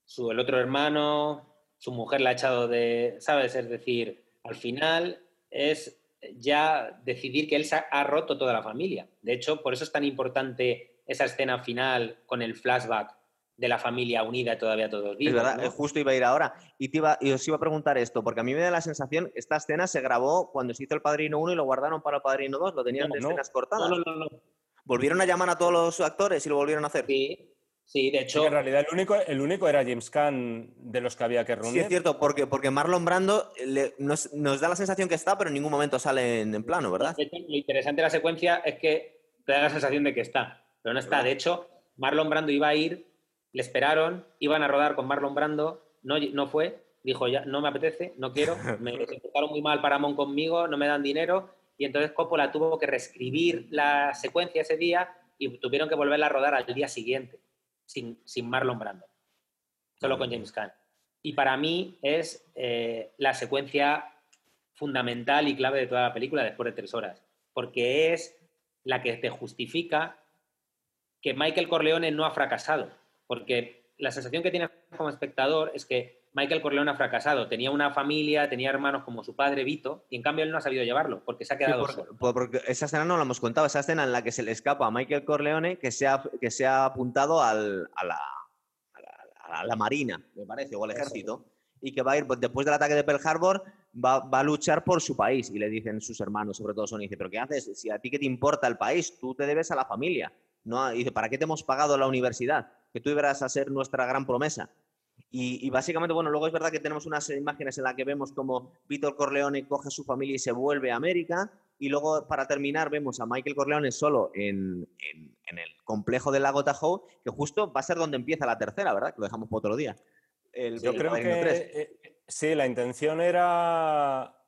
su, el otro hermano, su mujer la ha echado de, ¿sabes? Es decir, al final es ya decidir que él se ha roto toda la familia. De hecho, por eso es tan importante esa escena final con el flashback de la familia unida todavía todos vivos. Es verdad, justo iba a ir ahora. Y, te iba, y os iba a preguntar esto, porque a mí me da la sensación, esta escena se grabó cuando se hizo el Padrino 1 y lo guardaron para el Padrino 2, lo tenían de escenas cortadas. No, no, no, ¿Volvieron a llamar a todos los actores y lo volvieron a hacer? Sí, Sí, de hecho. en realidad el único, el único era James Caan de los que había que reunir. Sí, es cierto, porque, porque Marlon Brando nos, da la sensación que está, pero en ningún momento sale en, plano, ¿verdad? lo interesante de la secuencia es que te da la sensación de que está, pero no está. De hecho, Marlon Brando iba a ir, le esperaron, iban a rodar con Marlon Brando, no, no fue, dijo ya, no me apetece, no quiero, *laughs* me portaron muy mal Paramount conmigo, no me dan dinero, y entonces Coppola tuvo que reescribir la secuencia ese día y tuvieron que volverla a rodar al día siguiente, sin, Marlon Brando, solo con James Caan. Y para mí es eh, la secuencia fundamental y clave de toda la película después de tres horas, porque es la que te justifica que Michael Corleone no ha fracasado, porque la sensación que tienes como espectador es que Michael Corleone ha fracasado. Tenía una familia, tenía hermanos como su padre Vito, y en cambio él no ha sabido llevarlo, porque se ha quedado solo. Porque esa escena no la hemos contado, esa escena en la que se le escapa a Michael Corleone que se ha, que se ha apuntado a, la, Marina, me parece, o al ejército, y que va a ir, pues, después del ataque de Pearl Harbor, va, a luchar por su país. Y le dicen sus hermanos, sobre todo Sony, dice, ¿pero qué haces? Si a ti qué te importa el país, tú te debes a la familia. No, dice, ¿para qué te hemos pagado la universidad? Que tú ibas a ser nuestra gran promesa. Y, básicamente, bueno, luego es verdad que tenemos unas imágenes en las que vemos como Víctor Corleone coge a su familia y se vuelve a América. Y luego, para terminar, vemos a Michael Corleone solo en, el complejo del lago Tahoe, que justo va a ser donde empieza la tercera, ¿verdad? Que lo dejamos para otro día. Yo creo que eh, sí, la intención era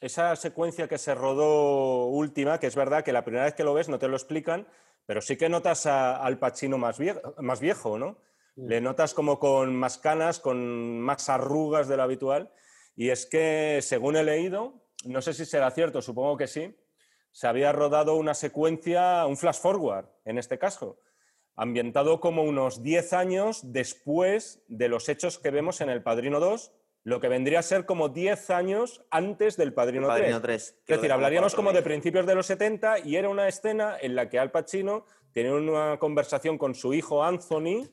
esa secuencia que se rodó última, que es verdad que la primera vez que lo ves no te lo explican, pero sí que notas al Pacino más más viejo ¿no? Le notas como con más canas, con más arrugas de lo habitual. Y es que, según he leído, no sé si será cierto, supongo que sí, se había rodado una secuencia, un flash forward en este caso, ambientado como unos 10 años después de los hechos que vemos en El Padrino 2, lo que vendría a ser como 10 años antes del Padrino, 3. Es decir, hablaríamos como de principios de los 70 y era una escena en la que Al Pacino tiene una conversación con su hijo Anthony,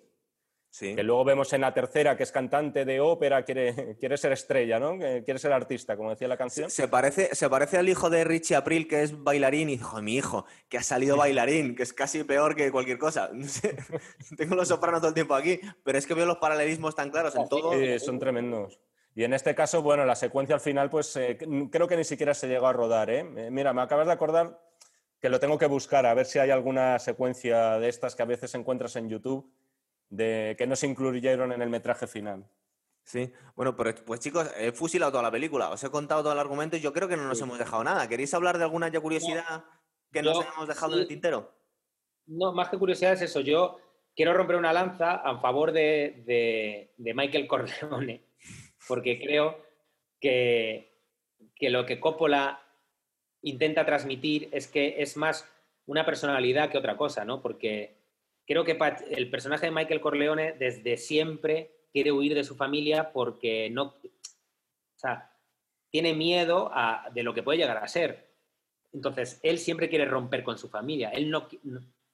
que luego vemos en la tercera, que es cantante de ópera, quiere, *laughs* quiere ser estrella, ¿no? Quiere ser artista, como decía la canción. Se parece, se parece al hijo de Richie April, que es bailarín, y dijo, mi hijo, que ha salido bailarín, que es casi peor que cualquier cosa. *laughs* *laughs* Tengo los sopranos todo el tiempo aquí, pero es que veo los paralelismos tan claros en todo. Sí, son tremendos. Y en este caso, bueno, la secuencia al final, pues eh, creo que ni siquiera se llegó a rodar, ¿eh? Mira, me acabas de acordar que lo tengo que buscar, a ver si hay alguna secuencia de estas que a veces encuentras en YouTube de que no se incluyeron en el metraje final. Sí, bueno, pues, pues chicos, he fusilado toda la película, os he contado todo el argumento y yo creo que no nos hemos dejado nada. ¿Queréis hablar de alguna curiosidad que nos hemos dejado en el tintero? No, más que curiosidad es eso. Yo quiero romper una lanza a favor de, Michael Corleone, porque creo que, que lo que Coppola intenta transmitir es que es más una personalidad que otra cosa, ¿no? Porque creo que el personaje de Michael Corleone desde siempre quiere huir de su familia porque no, o sea, tiene miedo de lo que puede llegar a ser. Entonces, él siempre quiere romper con su familia. Él no,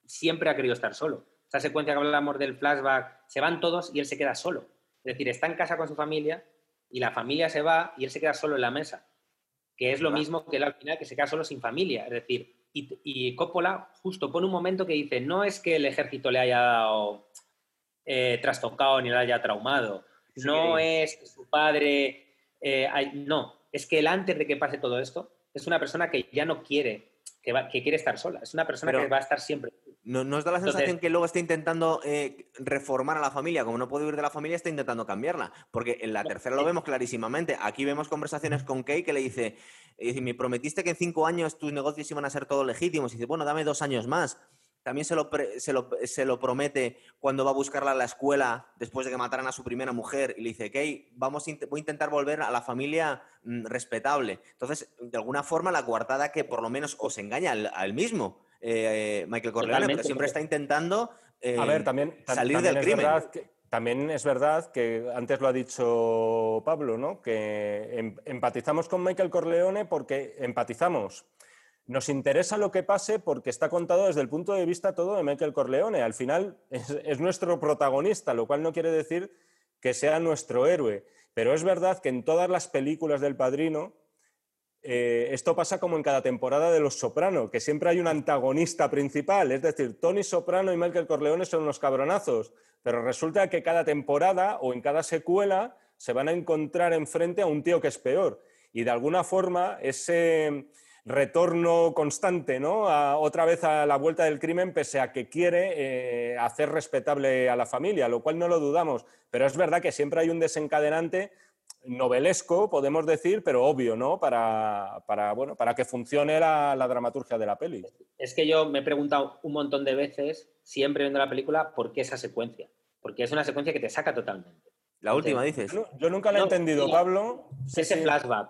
siempre ha querido estar solo. Esa secuencia que hablamos del flashback, se van todos y él se queda solo. Es decir, está en casa con su familia y la familia se va y él se queda solo en la mesa. Que es lo mismo que él al final, que se queda solo sin familia. Es decir, y, Coppola justo pone un momento que dice, no es que el ejército le haya dado eh, trastocado ni le haya traumado, no es que su padre, eh, no, es que él antes de que pase todo esto, es una persona que ya no quiere, que, que quiere estar sola, es una persona que va a estar siempre no, ¿Nos da la sensación que luego está intentando eh, reformar a la familia? Como no puede huir de la familia, está intentando cambiarla. Porque en la tercera lo vemos clarísimamente. Aquí vemos conversaciones con Kay que le dice, dice, me prometiste que en cinco años tus negocios iban a ser todos legítimos. Y dice, bueno, dame dos años más. También se lo, se lo, promete cuando va a buscarla a la escuela después de que mataran a su primera mujer y le dice, Kay, vamos voy a intentar volver a la familia mm, respetable. Entonces, de alguna forma, la coartada que por lo menos os engaña a él mismo eh, Michael Corleone, pero siempre está intentando a ver, también, salir del crimen. también es verdad que antes lo ha dicho Pablo, ¿no? que em, empatizamos con Michael Corleone porque empatizamos. Nos interesa lo que pase porque está contado desde el punto de vista todo de Michael Corleone. Al final es nuestro protagonista, lo cual no quiere decir que sea nuestro héroe. Pero es verdad que en todas las películas del Padrino eh, esto pasa como en cada temporada de Los Soprano, que siempre hay un antagonista principal, es decir, Tony Soprano y Michael Corleone son unos cabronazos, pero resulta que cada temporada o en cada secuela se van a encontrar enfrente a un tío que es peor. Y de alguna forma ese retorno constante, ¿no? otra vez a la vuelta del crimen, pese a que quiere eh, hacer respetable a la familia, lo cual no lo dudamos. Pero es verdad que siempre hay un desencadenante novelesco, podemos decir, pero obvio, ¿no? Para, bueno, para que funcione la, dramaturgia de la peli. Es que yo me he preguntado un montón de veces, siempre viendo la película, por qué esa secuencia. Porque es una secuencia que te saca totalmente. La última, dices. Yo, nunca la he entendido, Pablo. ese flashback.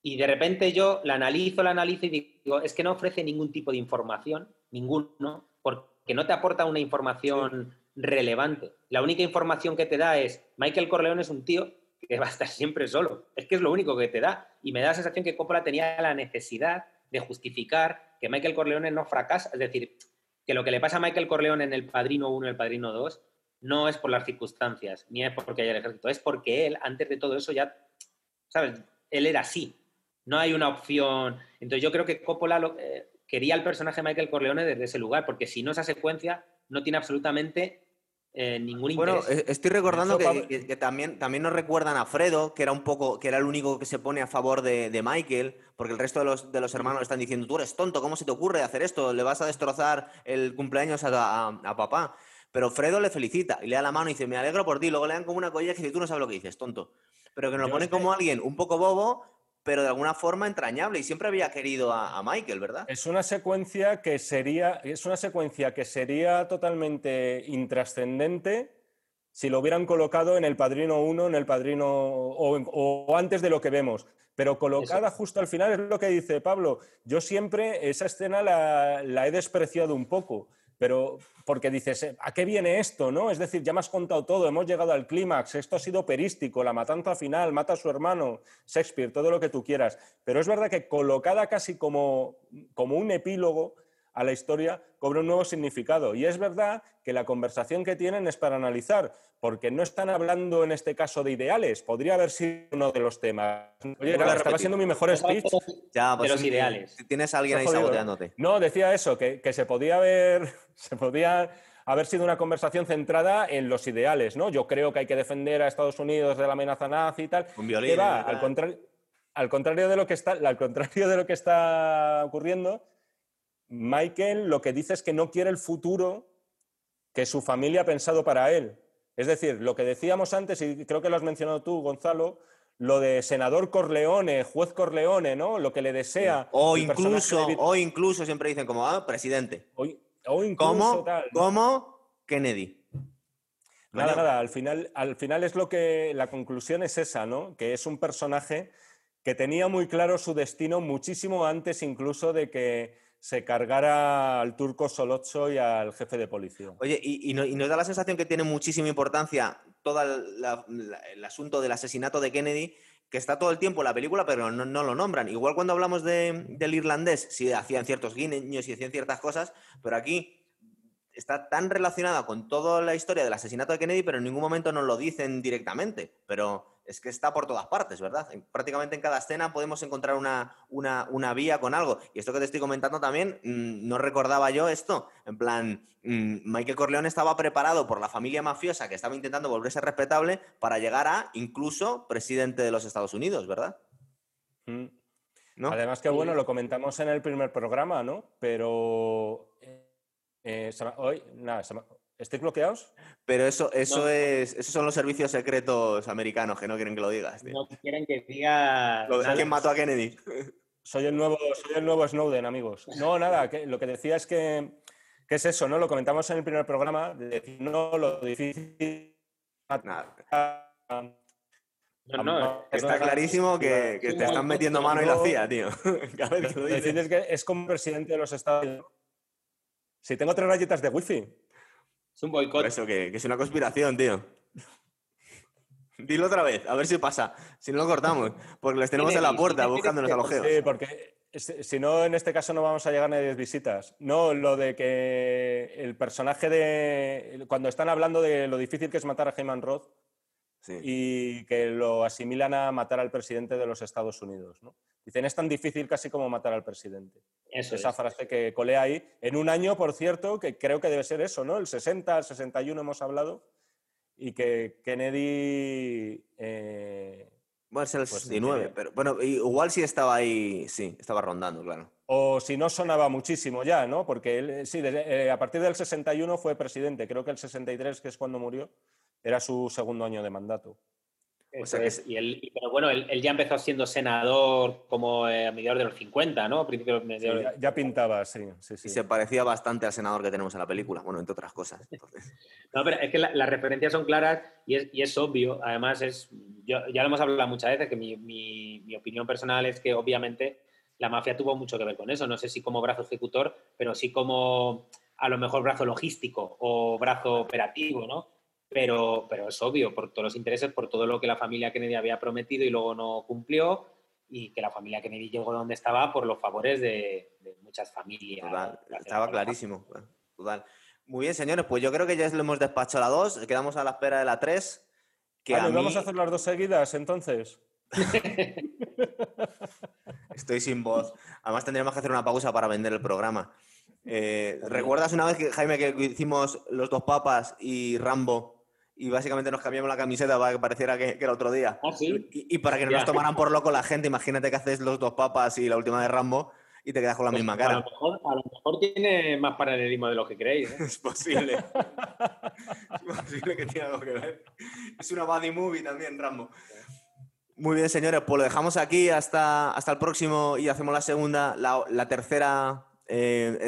Y de repente yo la analizo, la analizo y digo, es que no ofrece ningún tipo de información, ninguno, porque no te aporta una información relevante. La única información que te da es, Michael Corleone es un tío que va a estar siempre solo. Es que es lo único que te da. Y me da la sensación que Coppola tenía la necesidad de justificar que Michael Corleone no fracasa. Es decir, que lo que le pasa a Michael Corleone en El Padrino 1 y El Padrino 2 no es por las circunstancias, ni es porque haya el ejército, es porque él, antes de todo eso, ya, ¿sabes? Él era así. No hay una opción. Entonces yo creo que Coppola eh, quería al personaje de Michael Corleone desde ese lugar, porque si no esa secuencia no tiene absolutamente eh, ningún interés. Bueno, estoy recordando que, también, también nos recuerdan a Fredo, que era un poco, que era el único que se pone a favor de, Michael, porque el resto de los, de los hermanos están diciendo, tú eres tonto, ¿cómo se te ocurre hacer esto? Le vas a destrozar el cumpleaños a, papá. Pero Fredo le felicita y le da la mano y dice, me alegro por ti. Luego le dan como una colilla que dice, tú no sabes lo que dices, tonto. Pero que nos lo pone como alguien un poco bobo pero de alguna forma entrañable y siempre había querido a, Michael, ¿verdad? Es una secuencia que sería, es una secuencia que sería totalmente intrascendente si lo hubieran colocado en el Padrino 1, en el Padrino o, antes de lo que vemos. Pero colocada justo al final es lo que dice Pablo. Yo siempre esa escena la he despreciado un poco pero porque dices, eh, ¿a qué viene esto? ¿no? Es decir, ya me has contado todo, hemos llegado al clímax, esto ha sido perístico, la matanza final, mata a su hermano, Shakespeare, todo lo que tú quieras. Pero es verdad que colocada casi como, como un epílogo, a la historia cobra un nuevo significado. Y es verdad que la conversación que tienen es para analizar, porque no están hablando en este caso de ideales, podría haber sido uno de los temas. Oye, estaba siendo mi mejor speech. Ya, pues, de los ideales. Tienes a alguien ahí saboteándote. No, decía eso, que, se podía haber, *laughs* se podía haber sido una conversación centrada en los ideales, ¿no? Yo creo que hay que defender a Estados Unidos de la amenaza nazi y tal. Un violín. va, al contrario, al contrario de lo que está, al contrario de lo que está ocurriendo, Michael lo que dice es que no quiere el futuro que su familia ha pensado para él. Es decir, lo que decíamos antes, y creo que lo has mencionado tú, Gonzalo, lo de senador Corleone, juez Corleone, ¿no? Lo que le desea. O incluso, o incluso siempre dicen como ah, presidente. O, incluso ¿Cómo? Kennedy. Nada, nada, al final, al final es lo que. La conclusión es esa, ¿no? Que es un personaje que tenía muy claro su destino muchísimo antes incluso de que se cargara al turco Solocho y al jefe de policía. Oye, ¿y, nos da la sensación que tiene muchísima importancia todo el asunto del asesinato de Kennedy, que está todo el tiempo en la película, pero no, lo nombran. Igual cuando hablamos del irlandés, sí hacían ciertos guiños y hacían ciertas cosas, pero aquí está tan relacionada con toda la historia del asesinato de Kennedy, pero en ningún momento nos lo dicen directamente. Pero es que está por todas partes, ¿verdad? Prácticamente en cada escena podemos encontrar una, una, vía con algo. Y esto que te estoy comentando también, mm, no recordaba yo esto. En plan, mm, Michael Corleone estaba preparado por la familia mafiosa que estaba intentando volverse respetable para llegar a incluso presidente de los Estados Unidos, ¿verdad? Mm. ¿No? Además que, bueno, lo comentamos en el primer programa, ¿no? Pero... Eh, hoy, nada, ¿Estáis bloqueados? Pero eso, eso es, esos son los servicios secretos americanos que no quieren que lo digas. No quieren que digas. ¿Quién mató a Kennedy? Soy el nuevo, soy el nuevo Snowden, amigos. No, nada, lo que decía es que, ¿qué es eso, ¿no? Lo comentamos en el primer programa, de decir, no, lo difícil. No, no, está clarísimo que, te están metiendo mano y la CIA, tío. *laughs* Lo difícil es que es como presidente de los Estados Unidos. Si tengo tres rayitas de wifi. Es un boicot. Eso, que, es una conspiración, tío. Dilo otra vez, a ver si pasa. Si no lo cortamos, porque les tenemos en la puerta buscándonos a los geos. Sí, porque si no, en este caso no vamos a llegar a 10 visitas. No, lo de que el personaje de. Cuando están hablando de lo difícil que es matar a Heyman Roth, y que lo asimilan a matar al presidente de los Estados Unidos. ¿no? Dicen, es tan difícil casi como matar al presidente. Esa frase que colea ahí. En un año, por cierto, que creo que debe ser eso, ¿no? El 60, el 61 hemos hablado, y que Kennedy... Eh, bueno, es el 69, pues pero bueno, igual sí estaba ahí, sí, estaba rondando, claro. O si no sonaba muchísimo ya, ¿no? Porque él, sí, eh, a partir del 61 fue presidente, creo que el 63, que es cuando murió, era su segundo año de mandato. y él, pero bueno, él, ya empezó siendo senador como eh, a mediados de los 50, ¿no? ya, pintaba, sí, sí, Y se parecía bastante al senador que tenemos en la película, bueno, entre otras cosas. *laughs* no, pero es que las referencias son claras y es, y es obvio. Además, es, ya lo hemos hablado muchas veces, que mi, mi, mi opinión personal es que obviamente la mafia tuvo mucho que ver con eso. No sé si como brazo ejecutor, pero sí como a lo mejor brazo logístico o brazo operativo, ¿no? Pero, pero es obvio, por todos los intereses, por todo lo que la familia Kennedy había prometido y luego no cumplió, y que la familia Kennedy llegó donde estaba por los favores de, muchas familias. estaba clarísimo. Total. Muy bien, señores, pues yo creo que ya lo hemos despachado a la 2, quedamos a la espera de la 3. Que ¿Vamos a hacer las dos seguidas entonces? *laughs* Estoy sin voz. Además tendríamos que hacer una pausa para vender el programa. Eh, ¿Recuerdas una vez, que, Jaime, que hicimos los dos papas y Rambo y básicamente nos cambiamos la camiseta para que pareciera que, era otro día? ¿Ah, y, para que no nos tomaran por loco la gente, imagínate que haces los dos papas y la última de Rambo y te quedas con la pues misma cara. A lo, mejor, tiene más paralelismo de lo que creéis. ¿eh? *laughs* es posible. es posible que tenga algo que ver. Es una body movie también, Rambo. Muy bien, señores, pues lo dejamos aquí hasta, hasta el próximo y hacemos la segunda, la, tercera. Eh,